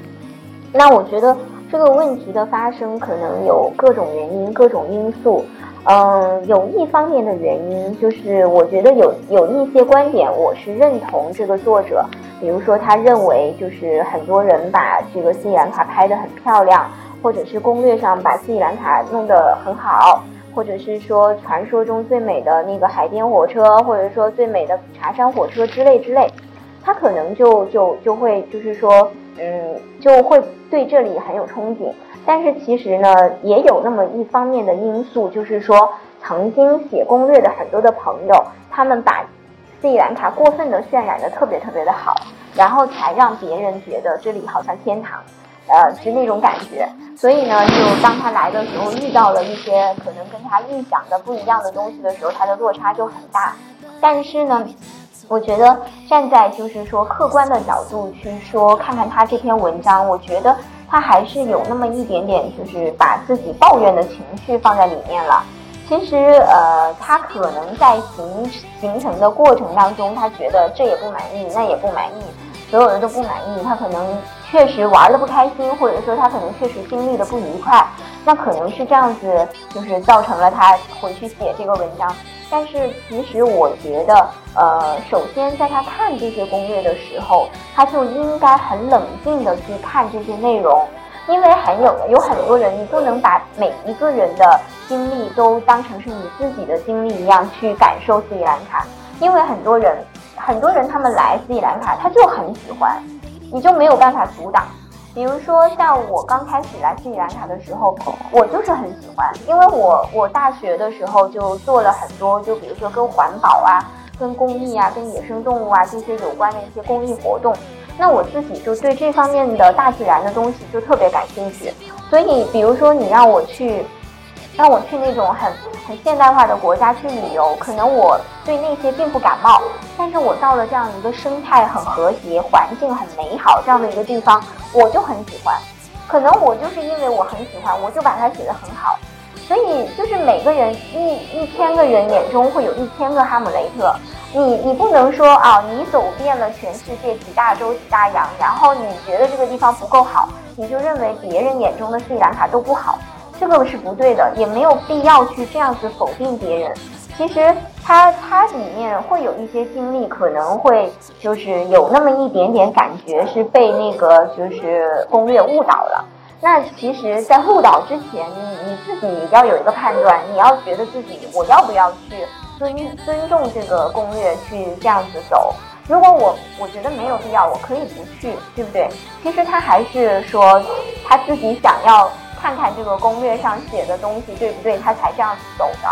那我觉得这个问题的发生可能有各种原因、各种因素。嗯，有一方面的原因就是，我觉得有有一些观点我是认同这个作者，比如说他认为就是很多人把这个斯里兰卡拍得很漂亮，或者是攻略上把斯里兰卡弄得很好，或者是说传说中最美的那个海边火车，或者说最美的茶山火车之类之类，他可能就就就会就是说，嗯，就会对这里很有憧憬。但是其实呢，也有那么一方面的因素，就是说，曾经写攻略的很多的朋友，他们把斯里兰卡过分的渲染的特别特别的好，然后才让别人觉得这里好像天堂，呃，是那种感觉。所以呢，就当他来的时候，遇到了一些可能跟他预想的不一样的东西的时候，他的落差就很大。但是呢，我觉得站在就是说客观的角度去说，看看他这篇文章，我觉得。他还是有那么一点点，就是把自己抱怨的情绪放在里面了。其实，呃，他可能在形形成的过程当中，他觉得这也不满意，那也不满意，所有人都不满意。他可能确实玩的不开心，或者说他可能确实经历的不愉快，那可能是这样子，就是造成了他回去写这个文章。但是其实我觉得，呃，首先在他看这些攻略的时候，他就应该很冷静的去看这些内容，因为很有有很多人，你不能把每一个人的经历都当成是你自己的经历一样去感受斯里兰卡，因为很多人很多人他们来斯里兰卡他就很喜欢，你就没有办法阻挡。比如说，像我刚开始来斯里兰卡的时候，我就是很喜欢，因为我我大学的时候就做了很多，就比如说跟环保啊、跟公益啊、跟野生动物啊这些有关的一些公益活动，那我自己就对这方面的大自然的东西就特别感兴趣。所以，比如说你让我去。让我去那种很很现代化的国家去旅游，可能我对那些并不感冒，但是我到了这样一个生态很和谐、环境很美好这样的一个地方，我就很喜欢。可能我就是因为我很喜欢，我就把它写得很好。所以就是每个人一一千个人眼中会有一千个哈姆雷特。你你不能说啊，你走遍了全世界几大洲几大洋，然后你觉得这个地方不够好，你就认为别人眼中的斯里兰卡都不好。这个是不对的，也没有必要去这样子否定别人。其实他他里面会有一些经历，可能会就是有那么一点点感觉是被那个就是攻略误导了。那其实，在误导之前，你你自己要有一个判断，你要觉得自己我要不要去尊尊重这个攻略去这样子走。如果我我觉得没有必要，我可以不去，对不对？其实他还是说他自己想要。看看这个攻略上写的东西对不对，他才这样子走的。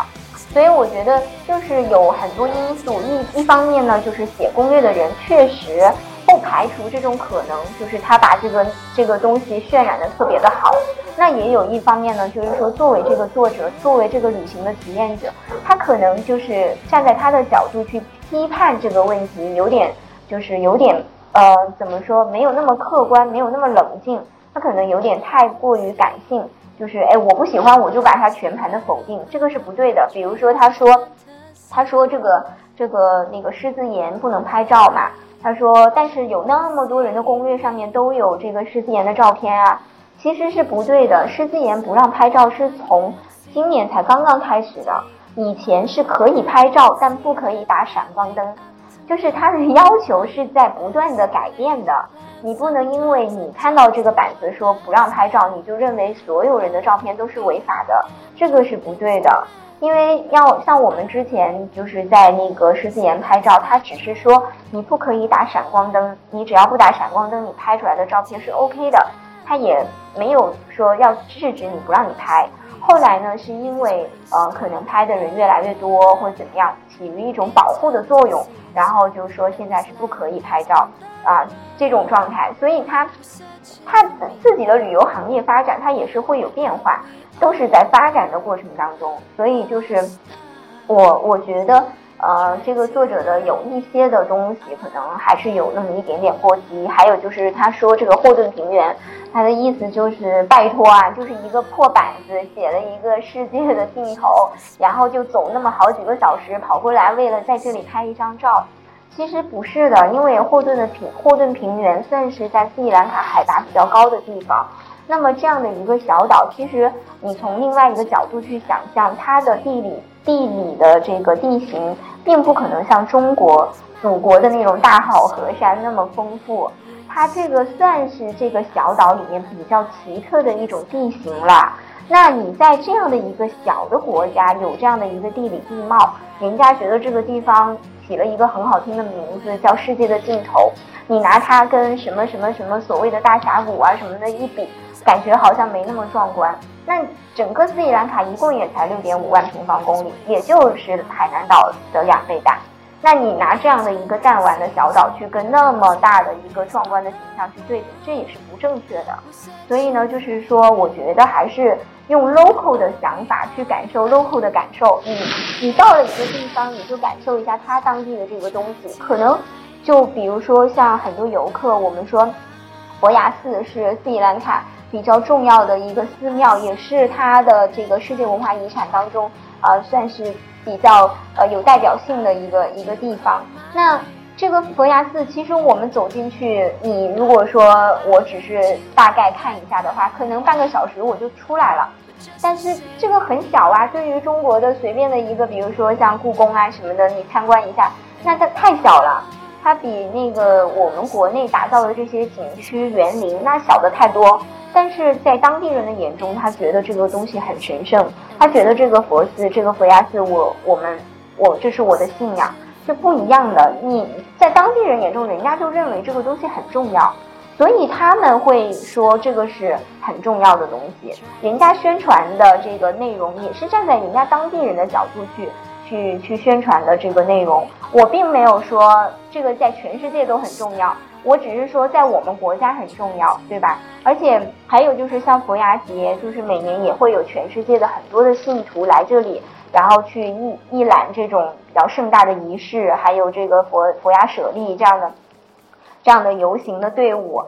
所以我觉得就是有很多因素，一一方面呢，就是写攻略的人确实不排除这种可能，就是他把这个这个东西渲染的特别的好。那也有一方面呢，就是说作为这个作者，作为这个旅行的体验者，他可能就是站在他的角度去批判这个问题，有点就是有点呃怎么说，没有那么客观，没有那么冷静。他可能有点太过于感性，就是哎，我不喜欢，我就把它全盘的否定，这个是不对的。比如说，他说，他说这个这个那个狮子岩不能拍照嘛，他说，但是有那么多人的攻略上面都有这个狮子岩的照片啊，其实是不对的。狮子岩不让拍照是从今年才刚刚开始的，以前是可以拍照，但不可以打闪光灯，就是他的要求是在不断的改变的。你不能因为你看到这个板子说不让拍照，你就认为所有人的照片都是违法的，这个是不对的。因为要像我们之前就是在那个狮子岩拍照，他只是说你不可以打闪光灯，你只要不打闪光灯，你拍出来的照片是 OK 的。他也没有说要制止你不让你拍。后来呢，是因为呃，可能拍的人越来越多，或者怎么样，起于一种保护的作用，然后就说现在是不可以拍照啊这种状态。所以它，它自己的旅游行业发展，它也是会有变化，都是在发展的过程当中。所以就是我我觉得。呃，这个作者的有一些的东西可能还是有那么一点点过激，还有就是他说这个霍顿平原，他的意思就是拜托啊，就是一个破板子写了一个世界的尽头，然后就走那么好几个小时跑过来，为了在这里拍一张照。其实不是的，因为霍顿的平霍顿平原算是在斯里兰卡海拔比较高的地方，那么这样的一个小岛，其实你从另外一个角度去想象它的地理。地理的这个地形，并不可能像中国祖国的那种大好河山那么丰富。它这个算是这个小岛里面比较奇特的一种地形了。那你在这样的一个小的国家，有这样的一个地理地貌，人家觉得这个地方起了一个很好听的名字，叫世界的尽头。你拿它跟什么什么什么所谓的大峡谷啊什么的一比，感觉好像没那么壮观。那整个斯里兰卡一共也才六点五万平方公里，也就是海南岛的两倍大。那你拿这样的一个弹丸的小岛去跟那么大的一个壮观的景象去对比，这也是不正确的。所以呢，就是说，我觉得还是用 local 的想法去感受 local 的感受。你你到了一个地方，你就感受一下它当地的这个东西，可能。就比如说，像很多游客，我们说佛牙寺是斯里兰卡比较重要的一个寺庙，也是它的这个世界文化遗产当中，呃，算是比较呃有代表性的一个一个地方。那这个佛牙寺，其实我们走进去，你如果说我只是大概看一下的话，可能半个小时我就出来了。但是这个很小啊，对于中国的随便的一个，比如说像故宫啊什么的，你参观一下，那它太小了。它比那个我们国内打造的这些景区园林那小的太多，但是在当地人的眼中，他觉得这个东西很神圣，他觉得这个佛寺、这个佛牙寺，我我们我这是我的信仰，是不一样的。你在当地人眼中，人家就认为这个东西很重要，所以他们会说这个是很重要的东西。人家宣传的这个内容也是站在人家当地人的角度去。去去宣传的这个内容，我并没有说这个在全世界都很重要，我只是说在我们国家很重要，对吧？而且还有就是像佛牙节，就是每年也会有全世界的很多的信徒来这里，然后去一一览这种比较盛大的仪式，还有这个佛佛牙舍利这样的这样的游行的队伍，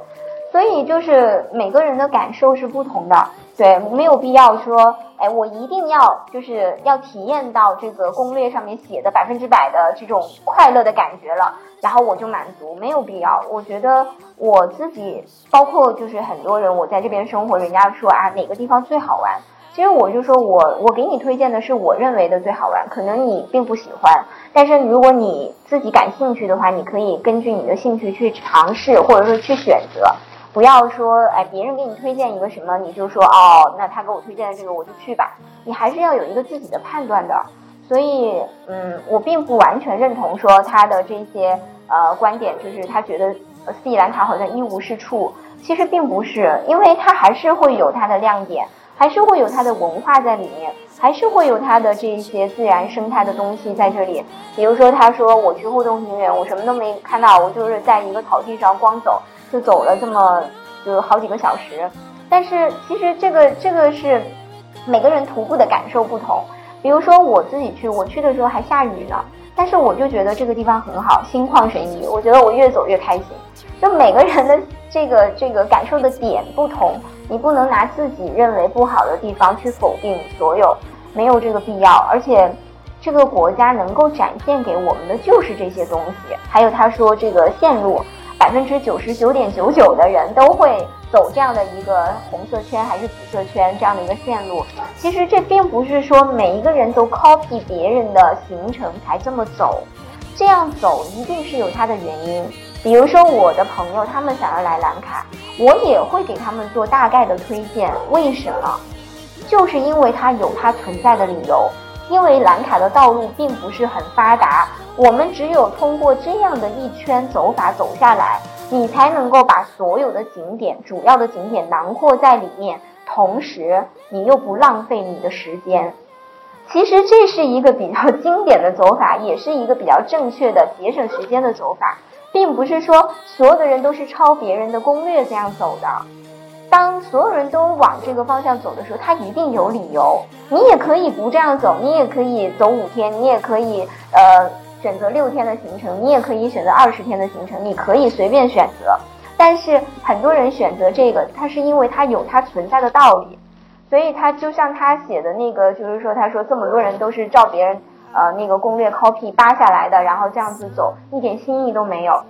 所以就是每个人的感受是不同的。对，没有必要说，哎，我一定要就是要体验到这个攻略上面写的百分之百的这种快乐的感觉了，然后我就满足，没有必要。我觉得我自己，包括就是很多人，我在这边生活，人家说啊哪个地方最好玩，其实我就说我我给你推荐的是我认为的最好玩，可能你并不喜欢，但是如果你自己感兴趣的话，你可以根据你的兴趣去尝试，或者说去选择。不要说，哎，别人给你推荐一个什么，你就说哦，那他给我推荐的这个我就去吧。你还是要有一个自己的判断的。所以，嗯，我并不完全认同说他的这些呃观点，就是他觉得斯里兰卡好像一无是处。其实并不是，因为它还是会有它的亮点，还是会有它的文化在里面，还是会有它的这些自然生态的东西在这里。比如说，他说我去互动平原，我什么都没看到，我就是在一个草地上光走。就走了这么就好几个小时，但是其实这个这个是每个人徒步的感受不同。比如说我自己去，我去的时候还下雨呢，但是我就觉得这个地方很好，心旷神怡。我觉得我越走越开心。就每个人的这个这个感受的点不同，你不能拿自己认为不好的地方去否定所有，没有这个必要。而且这个国家能够展现给我们的就是这些东西，还有他说这个线路。百分之九十九点九九的人都会走这样的一个红色圈还是紫色圈这样的一个线路。其实这并不是说每一个人都 copy 别人的行程才这么走，这样走一定是有它的原因。比如说我的朋友他们想要来兰卡，我也会给他们做大概的推荐。为什么？就是因为它有它存在的理由。因为兰卡的道路并不是很发达。我们只有通过这样的一圈走法走下来，你才能够把所有的景点、主要的景点囊括在里面，同时你又不浪费你的时间。其实这是一个比较经典的走法，也是一个比较正确的节省时间的走法，并不是说所有的人都是抄别人的攻略这样走的。当所有人都往这个方向走的时候，他一定有理由。你也可以不这样走，你也可以走五天，你也可以呃选择六天的行程，你也可以选择二十天的行程，你可以随便选择。但是很多人选择这个，他是因为他有他存在的道理。所以他就像他写的那个，就是说，他说这么多人都是照别人呃那个攻略 copy 扒下来的，然后这样子走，一点新意都没有。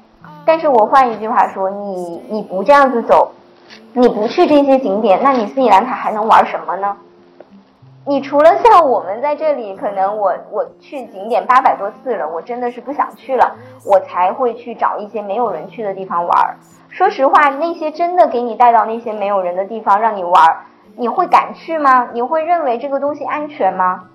但是我换一句话说，你你不这样子走，你不去这些景点，那你斯里兰卡还能玩什么呢？你除了像我们在这里，可能我我去景点八百多次了，我真的是不想去了，我才会去找一些没有人去的地方玩。说实话，那些真的给你带到那些没有人的地方让你玩。你会敢去吗？你会认为这个东西安全吗？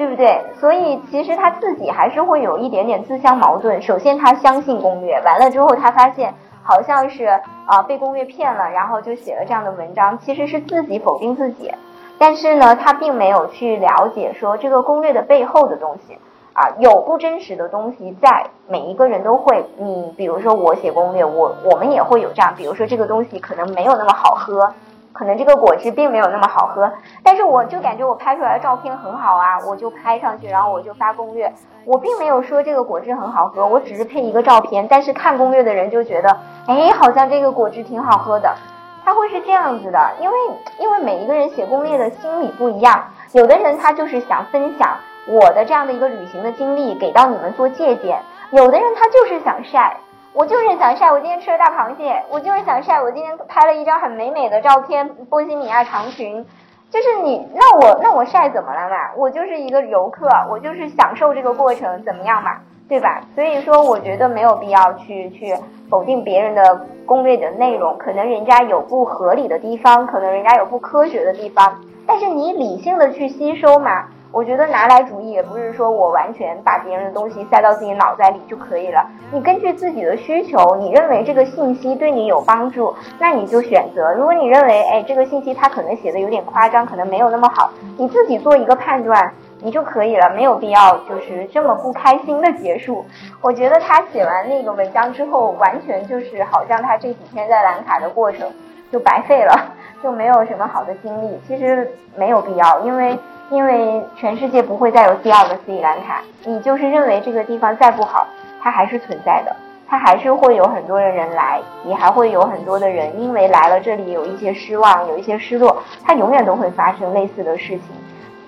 对不对？所以其实他自己还是会有一点点自相矛盾。首先他相信攻略，完了之后他发现好像是啊被攻略骗了，然后就写了这样的文章，其实是自己否定自己。但是呢，他并没有去了解说这个攻略的背后的东西啊，有不真实的东西在，每一个人都会。你比如说我写攻略，我我们也会有这样，比如说这个东西可能没有那么好喝。可能这个果汁并没有那么好喝，但是我就感觉我拍出来的照片很好啊，我就拍上去，然后我就发攻略。我并没有说这个果汁很好喝，我只是配一个照片。但是看攻略的人就觉得，哎，好像这个果汁挺好喝的。他会是这样子的，因为因为每一个人写攻略的心理不一样，有的人他就是想分享我的这样的一个旅行的经历给到你们做借鉴，有的人他就是想晒。我就是想晒我今天吃了大螃蟹，我就是想晒我今天拍了一张很美美的照片，波西米亚长裙。就是你那我那我晒怎么了嘛？我就是一个游客，我就是享受这个过程，怎么样嘛？对吧？所以说，我觉得没有必要去去否定别人的攻略的内容，可能人家有不合理的地方，可能人家有不科学的地方，但是你理性的去吸收嘛。我觉得拿来主义也不是说我完全把别人的东西塞到自己脑袋里就可以了。你根据自己的需求，你认为这个信息对你有帮助，那你就选择。如果你认为，哎，这个信息他可能写的有点夸张，可能没有那么好，你自己做一个判断，你就可以了，没有必要就是这么不开心的结束。我觉得他写完那个文章之后，完全就是好像他这几天在兰卡的过程就白费了，就没有什么好的经历。其实没有必要，因为。因为全世界不会再有第二个斯里兰卡，你就是认为这个地方再不好，它还是存在的，它还是会有很多的人来，你还会有很多的人因为来了这里有一些失望，有一些失落，它永远都会发生类似的事情，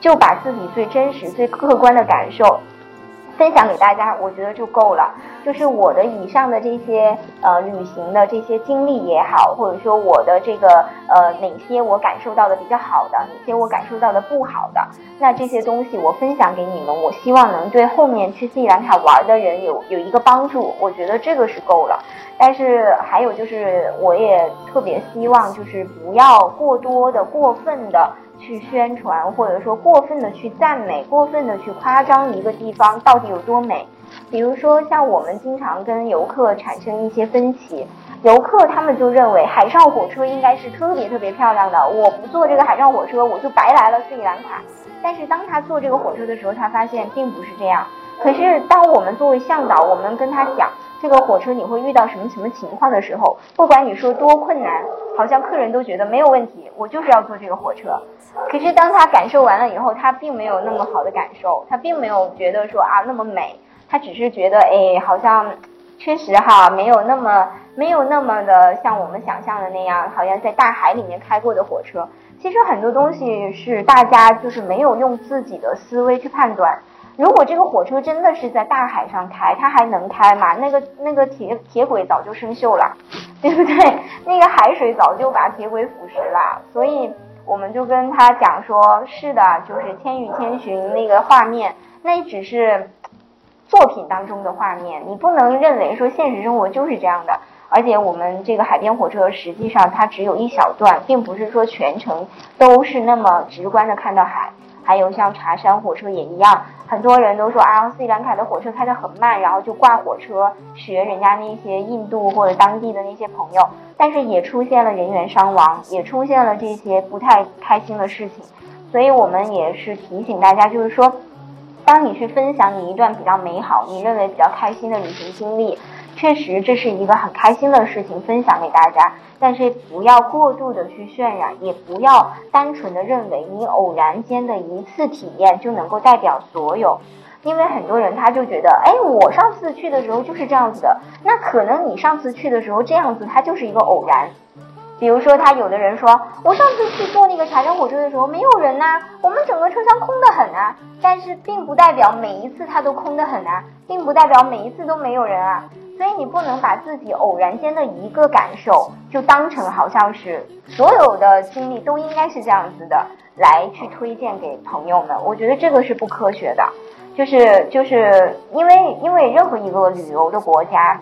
就把自己最真实、最客观的感受。分享给大家，我觉得就够了。就是我的以上的这些呃旅行的这些经历也好，或者说我的这个呃哪些我感受到的比较好的，哪些我感受到的不好的，那这些东西我分享给你们，我希望能对后面去斯里兰卡玩的人有有一个帮助。我觉得这个是够了。但是还有就是，我也特别希望就是不要过多的、过分的。去宣传，或者说过分的去赞美，过分的去夸张一个地方到底有多美。比如说，像我们经常跟游客产生一些分歧，游客他们就认为海上火车应该是特别特别漂亮的，我不坐这个海上火车，我就白来了斯里兰卡。但是当他坐这个火车的时候，他发现并不是这样。可是当我们作为向导，我们跟他讲。这个火车你会遇到什么什么情况的时候，不管你说多困难，好像客人都觉得没有问题，我就是要坐这个火车。可是当他感受完了以后，他并没有那么好的感受，他并没有觉得说啊那么美，他只是觉得哎好像确实哈没有那么没有那么的像我们想象的那样，好像在大海里面开过的火车。其实很多东西是大家就是没有用自己的思维去判断。如果这个火车真的是在大海上开，它还能开吗？那个那个铁铁轨早就生锈了，对不对？那个海水早就把铁轨腐蚀了。所以我们就跟他讲说，是的，就是《千与千寻》那个画面，那只是作品当中的画面，你不能认为说现实生活就是这样的。而且我们这个海边火车实际上它只有一小段，并不是说全程都是那么直观的看到海。还有像茶山火车也一样，很多人都说啊，斯里兰卡的火车开得很慢，然后就挂火车学人家那些印度或者当地的那些朋友，但是也出现了人员伤亡，也出现了这些不太开心的事情，所以我们也是提醒大家，就是说，当你去分享你一段比较美好、你认为比较开心的旅行经历。确实，这是一个很开心的事情，分享给大家。但是不要过度的去渲染，也不要单纯的认为你偶然间的一次体验就能够代表所有。因为很多人他就觉得，哎，我上次去的时候就是这样子的，那可能你上次去的时候这样子，它就是一个偶然。比如说，他有的人说，我上次去坐那个茶山火车的时候没有人呐，我们整个车厢空得很啊。但是并不代表每一次它都空得很啊，并不代表每一次都没有人啊。所以你不能把自己偶然间的一个感受，就当成好像是所有的经历都应该是这样子的来去推荐给朋友们。我觉得这个是不科学的，就是就是因为因为任何一个旅游的国家，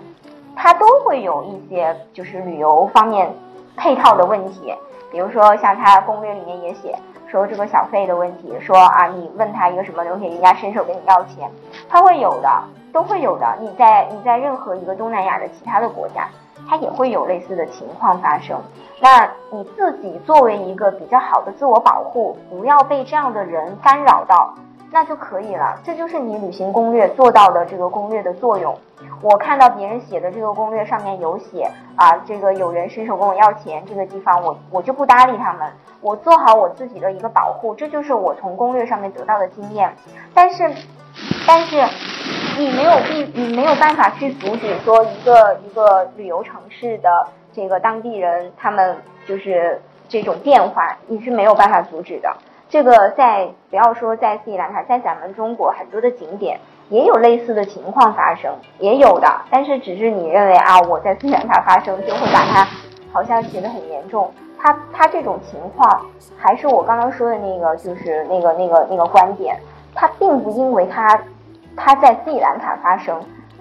它都会有一些就是旅游方面配套的问题，比如说像它攻略里面也写说这个小费的问题，说啊你问他一个什么东西，人家伸手跟你要钱，他会有的。都会有的。你在你在任何一个东南亚的其他的国家，它也会有类似的情况发生。那你自己作为一个比较好的自我保护，不要被这样的人干扰到，那就可以了。这就是你旅行攻略做到的这个攻略的作用。我看到别人写的这个攻略上面有写啊，这个有人伸手跟我要钱，这个地方我我就不搭理他们，我做好我自己的一个保护，这就是我从攻略上面得到的经验。但是，但是。你没有必，你没有办法去阻止说一个一个旅游城市的这个当地人他们就是这种变化，你是没有办法阻止的。这个在不要说在斯里兰卡，在咱们中国很多的景点也有类似的情况发生，也有的。但是只是你认为啊，我在斯里兰卡发生就会把它好像显得很严重。它它这种情况还是我刚刚说的那个，就是那个那个那个观点，它并不因为它。它在斯里兰卡发生，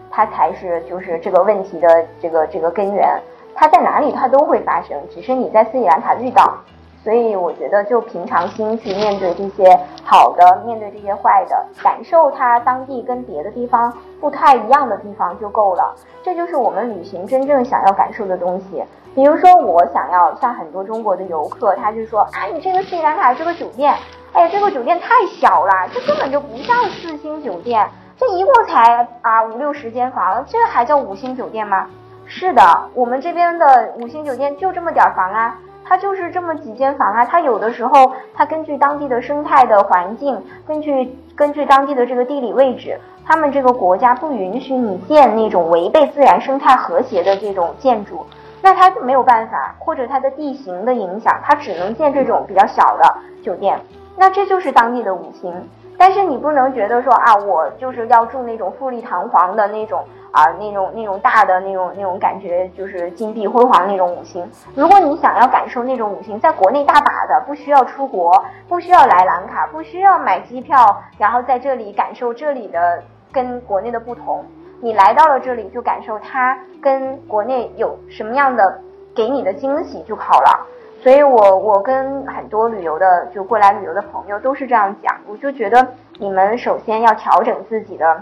它才是就是这个问题的这个这个根源。它在哪里它都会发生，只是你在斯里兰卡遇到。所以我觉得就平常心去面对这些好的，面对这些坏的，感受它当地跟别的地方不太一样的地方就够了。这就是我们旅行真正想要感受的东西。比如说我想要像很多中国的游客，他就说啊，你这个斯里兰卡这个酒店，哎呀，这个酒店太小了，这根本就不像四星酒店。这一共才啊五六十间房，这还叫五星酒店吗？是的，我们这边的五星酒店就这么点儿房啊，它就是这么几间房啊。它有的时候，它根据当地的生态的环境，根据根据当地的这个地理位置，他们这个国家不允许你建那种违背自然生态和谐的这种建筑，那它没有办法，或者它的地形的影响，它只能建这种比较小的酒店。那这就是当地的五行。但是你不能觉得说啊，我就是要住那种富丽堂皇的那种啊，那种那种大的那种那种感觉，就是金碧辉煌那种五星。如果你想要感受那种五星，在国内大把的，不需要出国，不需要来兰卡，不需要买机票，然后在这里感受这里的跟国内的不同。你来到了这里，就感受它跟国内有什么样的给你的惊喜就好了。所以，我我跟很多旅游的就过来旅游的朋友都是这样讲，我就觉得你们首先要调整自己的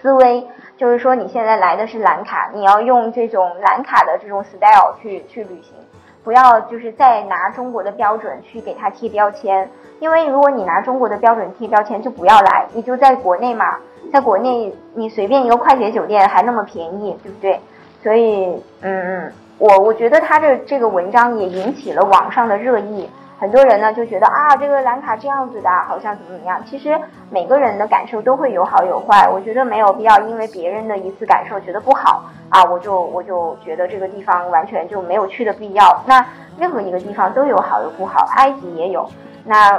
思维，就是说你现在来的是蓝卡，你要用这种蓝卡的这种 style 去去旅行，不要就是再拿中国的标准去给他贴标签，因为如果你拿中国的标准贴标签，就不要来，你就在国内嘛，在国内你随便一个快捷酒店还那么便宜，对不对？所以，嗯嗯。我我觉得他的这个文章也引起了网上的热议，很多人呢就觉得啊，这个兰卡这样子的，好像怎么怎么样。其实每个人的感受都会有好有坏，我觉得没有必要因为别人的一次感受觉得不好啊，我就我就觉得这个地方完全就没有去的必要。那任何一个地方都有好有不好，埃及也有。那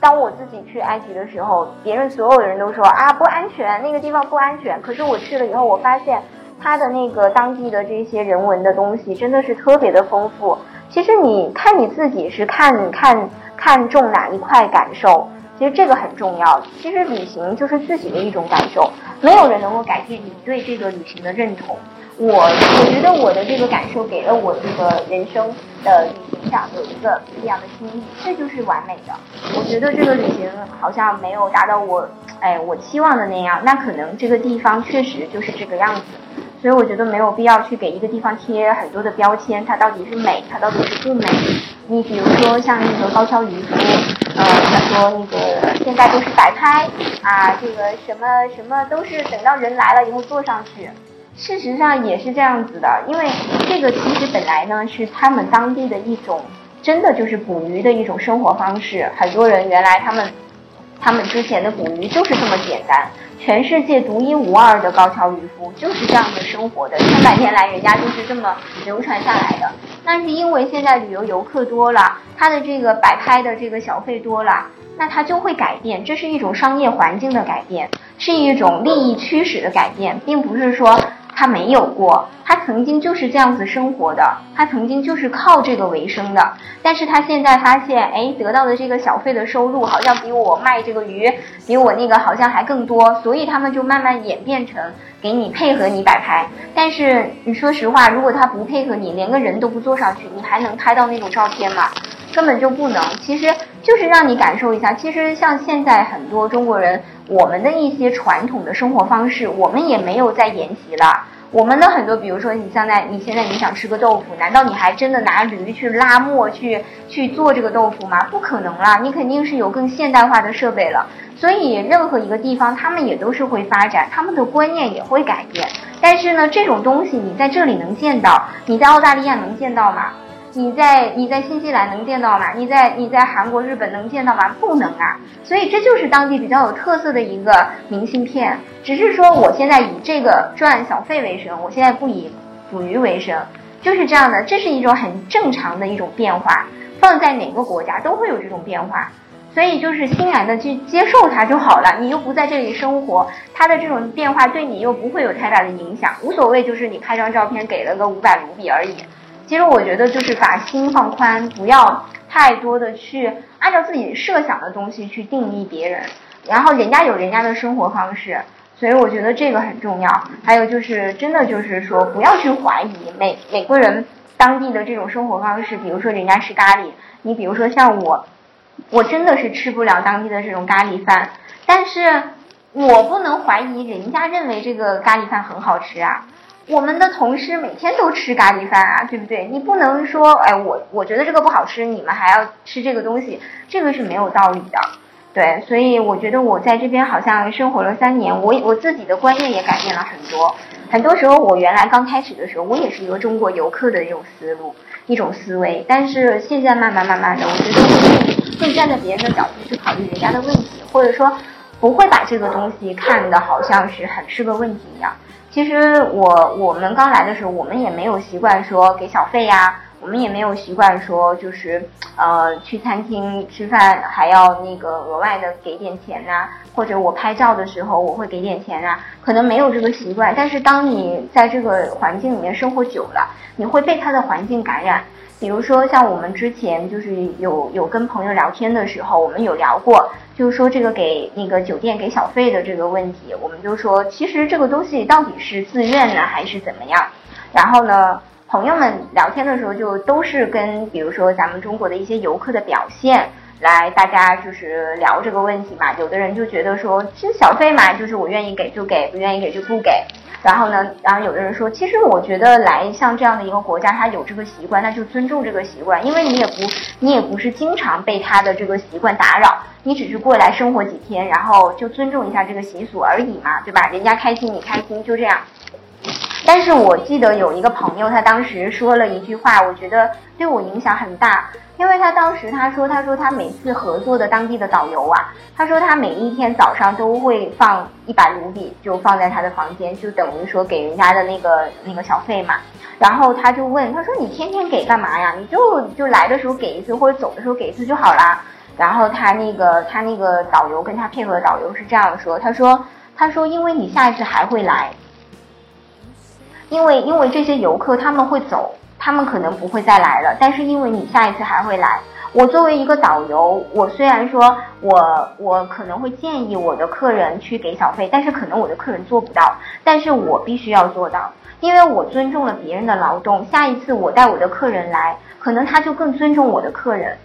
当我自己去埃及的时候，别人所有的人都说啊不安全，那个地方不安全。可是我去了以后，我发现。它的那个当地的这些人文的东西真的是特别的丰富。其实你看你自己是看看看重哪一块感受，其实这个很重要。其实旅行就是自己的一种感受，没有人能够改变你对这个旅行的认同。我我觉得我的这个感受给了我这个人生的旅行上，有一个这样的经历，这就是完美的。我觉得这个旅行好像没有达到我，哎，我期望的那样，那可能这个地方确实就是这个样子。所以我觉得没有必要去给一个地方贴很多的标签，它到底是美，它到底是不美。你比如说像那个高跷渔夫，呃，他说那个现在都是摆拍啊，这个什么什么都是等到人来了以后坐上去。事实上也是这样子的，因为这个其实本来呢是他们当地的一种，真的就是捕鱼的一种生活方式。很多人原来他们，他们之前的捕鱼就是这么简单。全世界独一无二的高桥渔夫就是这样的生活的，千百年来人家就是这么流传下来的。但是因为现在旅游游客多了，他的这个摆拍的这个小费多了，那他就会改变，这是一种商业环境的改变，是一种利益驱使的改变，并不是说。他没有过，他曾经就是这样子生活的，他曾经就是靠这个为生的。但是他现在发现，哎，得到的这个小费的收入好像比我卖这个鱼，比我那个好像还更多，所以他们就慢慢演变成给你配合你摆拍。但是你说实话，如果他不配合你，连个人都不坐上去，你还能拍到那种照片吗？根本就不能。其实就是让你感受一下，其实像现在很多中国人。我们的一些传统的生活方式，我们也没有再沿袭了。我们的很多，比如说你现在，你现在你想吃个豆腐，难道你还真的拿驴去拉磨去去做这个豆腐吗？不可能啦，你肯定是有更现代化的设备了。所以任何一个地方，他们也都是会发展，他们的观念也会改变。但是呢，这种东西你在这里能见到，你在澳大利亚能见到吗？你在你在新西兰能见到吗？你在你在韩国、日本能见到吗？不能啊！所以这就是当地比较有特色的一个明信片。只是说我现在以这个赚小费为生，我现在不以捕鱼为生，就是这样的。这是一种很正常的一种变化，放在哪个国家都会有这种变化。所以就是欣然的去接受它就好了。你又不在这里生活，它的这种变化对你又不会有太大的影响，无所谓。就是你拍张照片给了个五百卢比而已。其实我觉得就是把心放宽，不要太多的去按照自己设想的东西去定义别人，然后人家有人家的生活方式，所以我觉得这个很重要。还有就是真的就是说不要去怀疑每每个人当地的这种生活方式，比如说人家吃咖喱，你比如说像我，我真的是吃不了当地的这种咖喱饭，但是我不能怀疑人家认为这个咖喱饭很好吃啊。我们的同事每天都吃咖喱饭啊，对不对？你不能说，哎，我我觉得这个不好吃，你们还要吃这个东西，这个是没有道理的，对。所以我觉得我在这边好像生活了三年，我我自己的观念也改变了很多。很多时候我原来刚开始的时候，我也是一个中国游客的一种思路、一种思维，但是现在慢慢慢慢的，我觉得会更站在别人的角度去考虑人家的问题，或者说不会把这个东西看的好像是很是个问题一样。其实我我们刚来的时候，我们也没有习惯说给小费呀，我们也没有习惯说就是呃去餐厅吃饭还要那个额外的给点钱呐，或者我拍照的时候我会给点钱啊，可能没有这个习惯。但是当你在这个环境里面生活久了，你会被它的环境感染。比如说像我们之前就是有有跟朋友聊天的时候，我们有聊过。就是说这个给那个酒店给小费的这个问题，我们就说其实这个东西到底是自愿呢还是怎么样？然后呢，朋友们聊天的时候就都是跟比如说咱们中国的一些游客的表现来，大家就是聊这个问题嘛。有的人就觉得说，其实小费嘛，就是我愿意给就给，不愿意给就不给。然后呢，然后有的人说，其实我觉得来像这样的一个国家，他有这个习惯，那就尊重这个习惯，因为你也不你也不是经常被他的这个习惯打扰。你只是过来生活几天，然后就尊重一下这个习俗而已嘛，对吧？人家开心你开心，就这样。但是我记得有一个朋友，他当时说了一句话，我觉得对我影响很大，因为他当时他说，他说他每次合作的当地的导游啊，他说他每一天早上都会放一百卢比，就放在他的房间，就等于说给人家的那个那个小费嘛。然后他就问，他说你天天给干嘛呀？你就就来的时候给一次，或者走的时候给一次就好啦。然后他那个他那个导游跟他配合的导游是这样说，他说他说因为你下一次还会来，因为因为这些游客他们会走。他们可能不会再来了，但是因为你下一次还会来。我作为一个导游，我虽然说我我可能会建议我的客人去给小费，但是可能我的客人做不到，但是我必须要做到，因为我尊重了别人的劳动。下一次我带我的客人来，可能他就更尊重我的客人。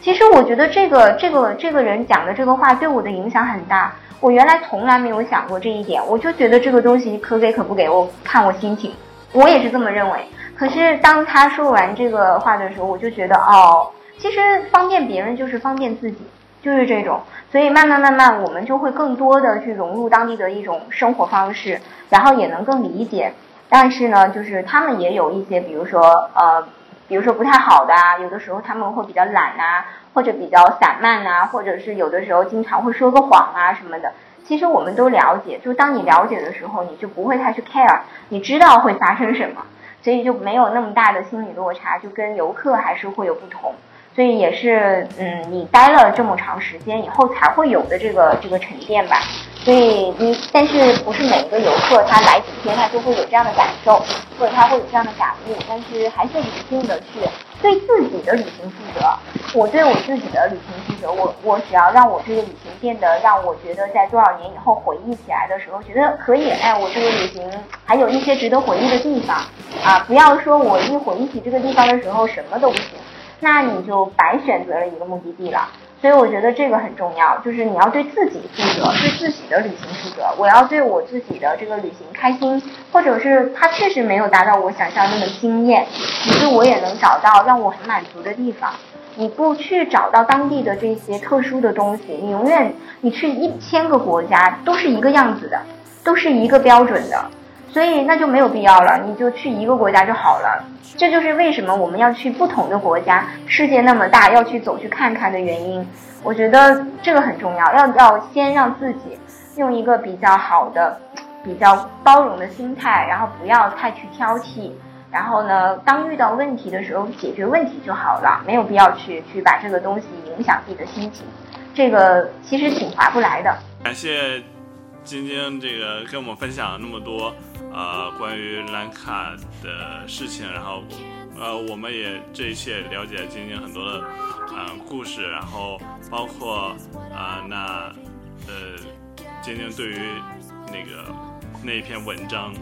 其实我觉得这个这个这个人讲的这个话对我的影响很大。我原来从来没有想过这一点，我就觉得这个东西可给可不给我看我心情，我也是这么认为。可是当他说完这个话的时候，我就觉得哦。其实方便别人就是方便自己，就是这种，所以慢慢慢慢，我们就会更多的去融入当地的一种生活方式，然后也能更理解。但是呢，就是他们也有一些，比如说呃，比如说不太好的啊，有的时候他们会比较懒啊，或者比较散漫啊，或者是有的时候经常会说个谎啊什么的。其实我们都了解，就当你了解的时候，你就不会太去 care，你知道会发生什么，所以就没有那么大的心理落差，就跟游客还是会有不同。所以也是，嗯，你待了这么长时间以后才会有的这个这个沉淀吧。所以你，但是不是每一个游客他来几天他就会有这样的感受，或者他会有这样的感悟。但是还是理性的去对自己的旅行负责。我对我自己的旅行负责，我我只要让我这个旅行变得让我觉得在多少年以后回忆起来的时候，觉得可以，哎，我这个旅行还有一些值得回忆的地方啊！不要说我一回忆起这个地方的时候什么都不行。那你就白选择了一个目的地了，所以我觉得这个很重要，就是你要对自己负责，对自己的旅行负责。我要对我自己的这个旅行开心，或者是它确实没有达到我想象那么惊艳，可是我也能找到让我很满足的地方。你不去找到当地的这些特殊的东西，你永远你去一千个国家都是一个样子的，都是一个标准的。所以那就没有必要了，你就去一个国家就好了。这就是为什么我们要去不同的国家，世界那么大，要去走去看看的原因。我觉得这个很重要，要要先让自己用一个比较好的、比较包容的心态，然后不要太去挑剔。然后呢，当遇到问题的时候，解决问题就好了，没有必要去去把这个东西影响自己的心情。这个其实挺划不来的。感谢晶晶这个跟我们分享了那么多。呃，关于兰卡的事情，然后，呃，我们也这一切了解晶晶很多的，呃，故事，然后包括，呃，那，呃，晶晶对于那个那篇文章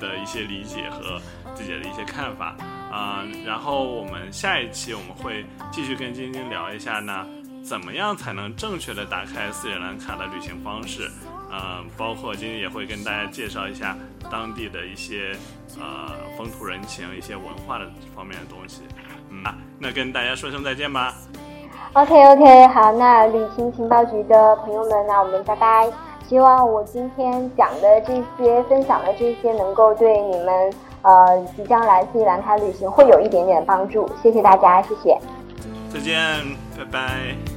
的一些理解和自己的一些看法，啊，然后我们下一期我们会继续跟晶晶聊一下呢，怎么样才能正确的打开斯里兰卡的旅行方式。嗯，包括今天也会跟大家介绍一下当地的一些呃风土人情、一些文化的方面的东西。嗯，那跟大家说声再见吧。OK OK，好，那旅行情报局的朋友们，那我们拜拜。希望我今天讲的这些、分享的这些，能够对你们呃即将来斯里兰卡旅行会有一点点帮助。谢谢大家，谢谢。再见，拜拜。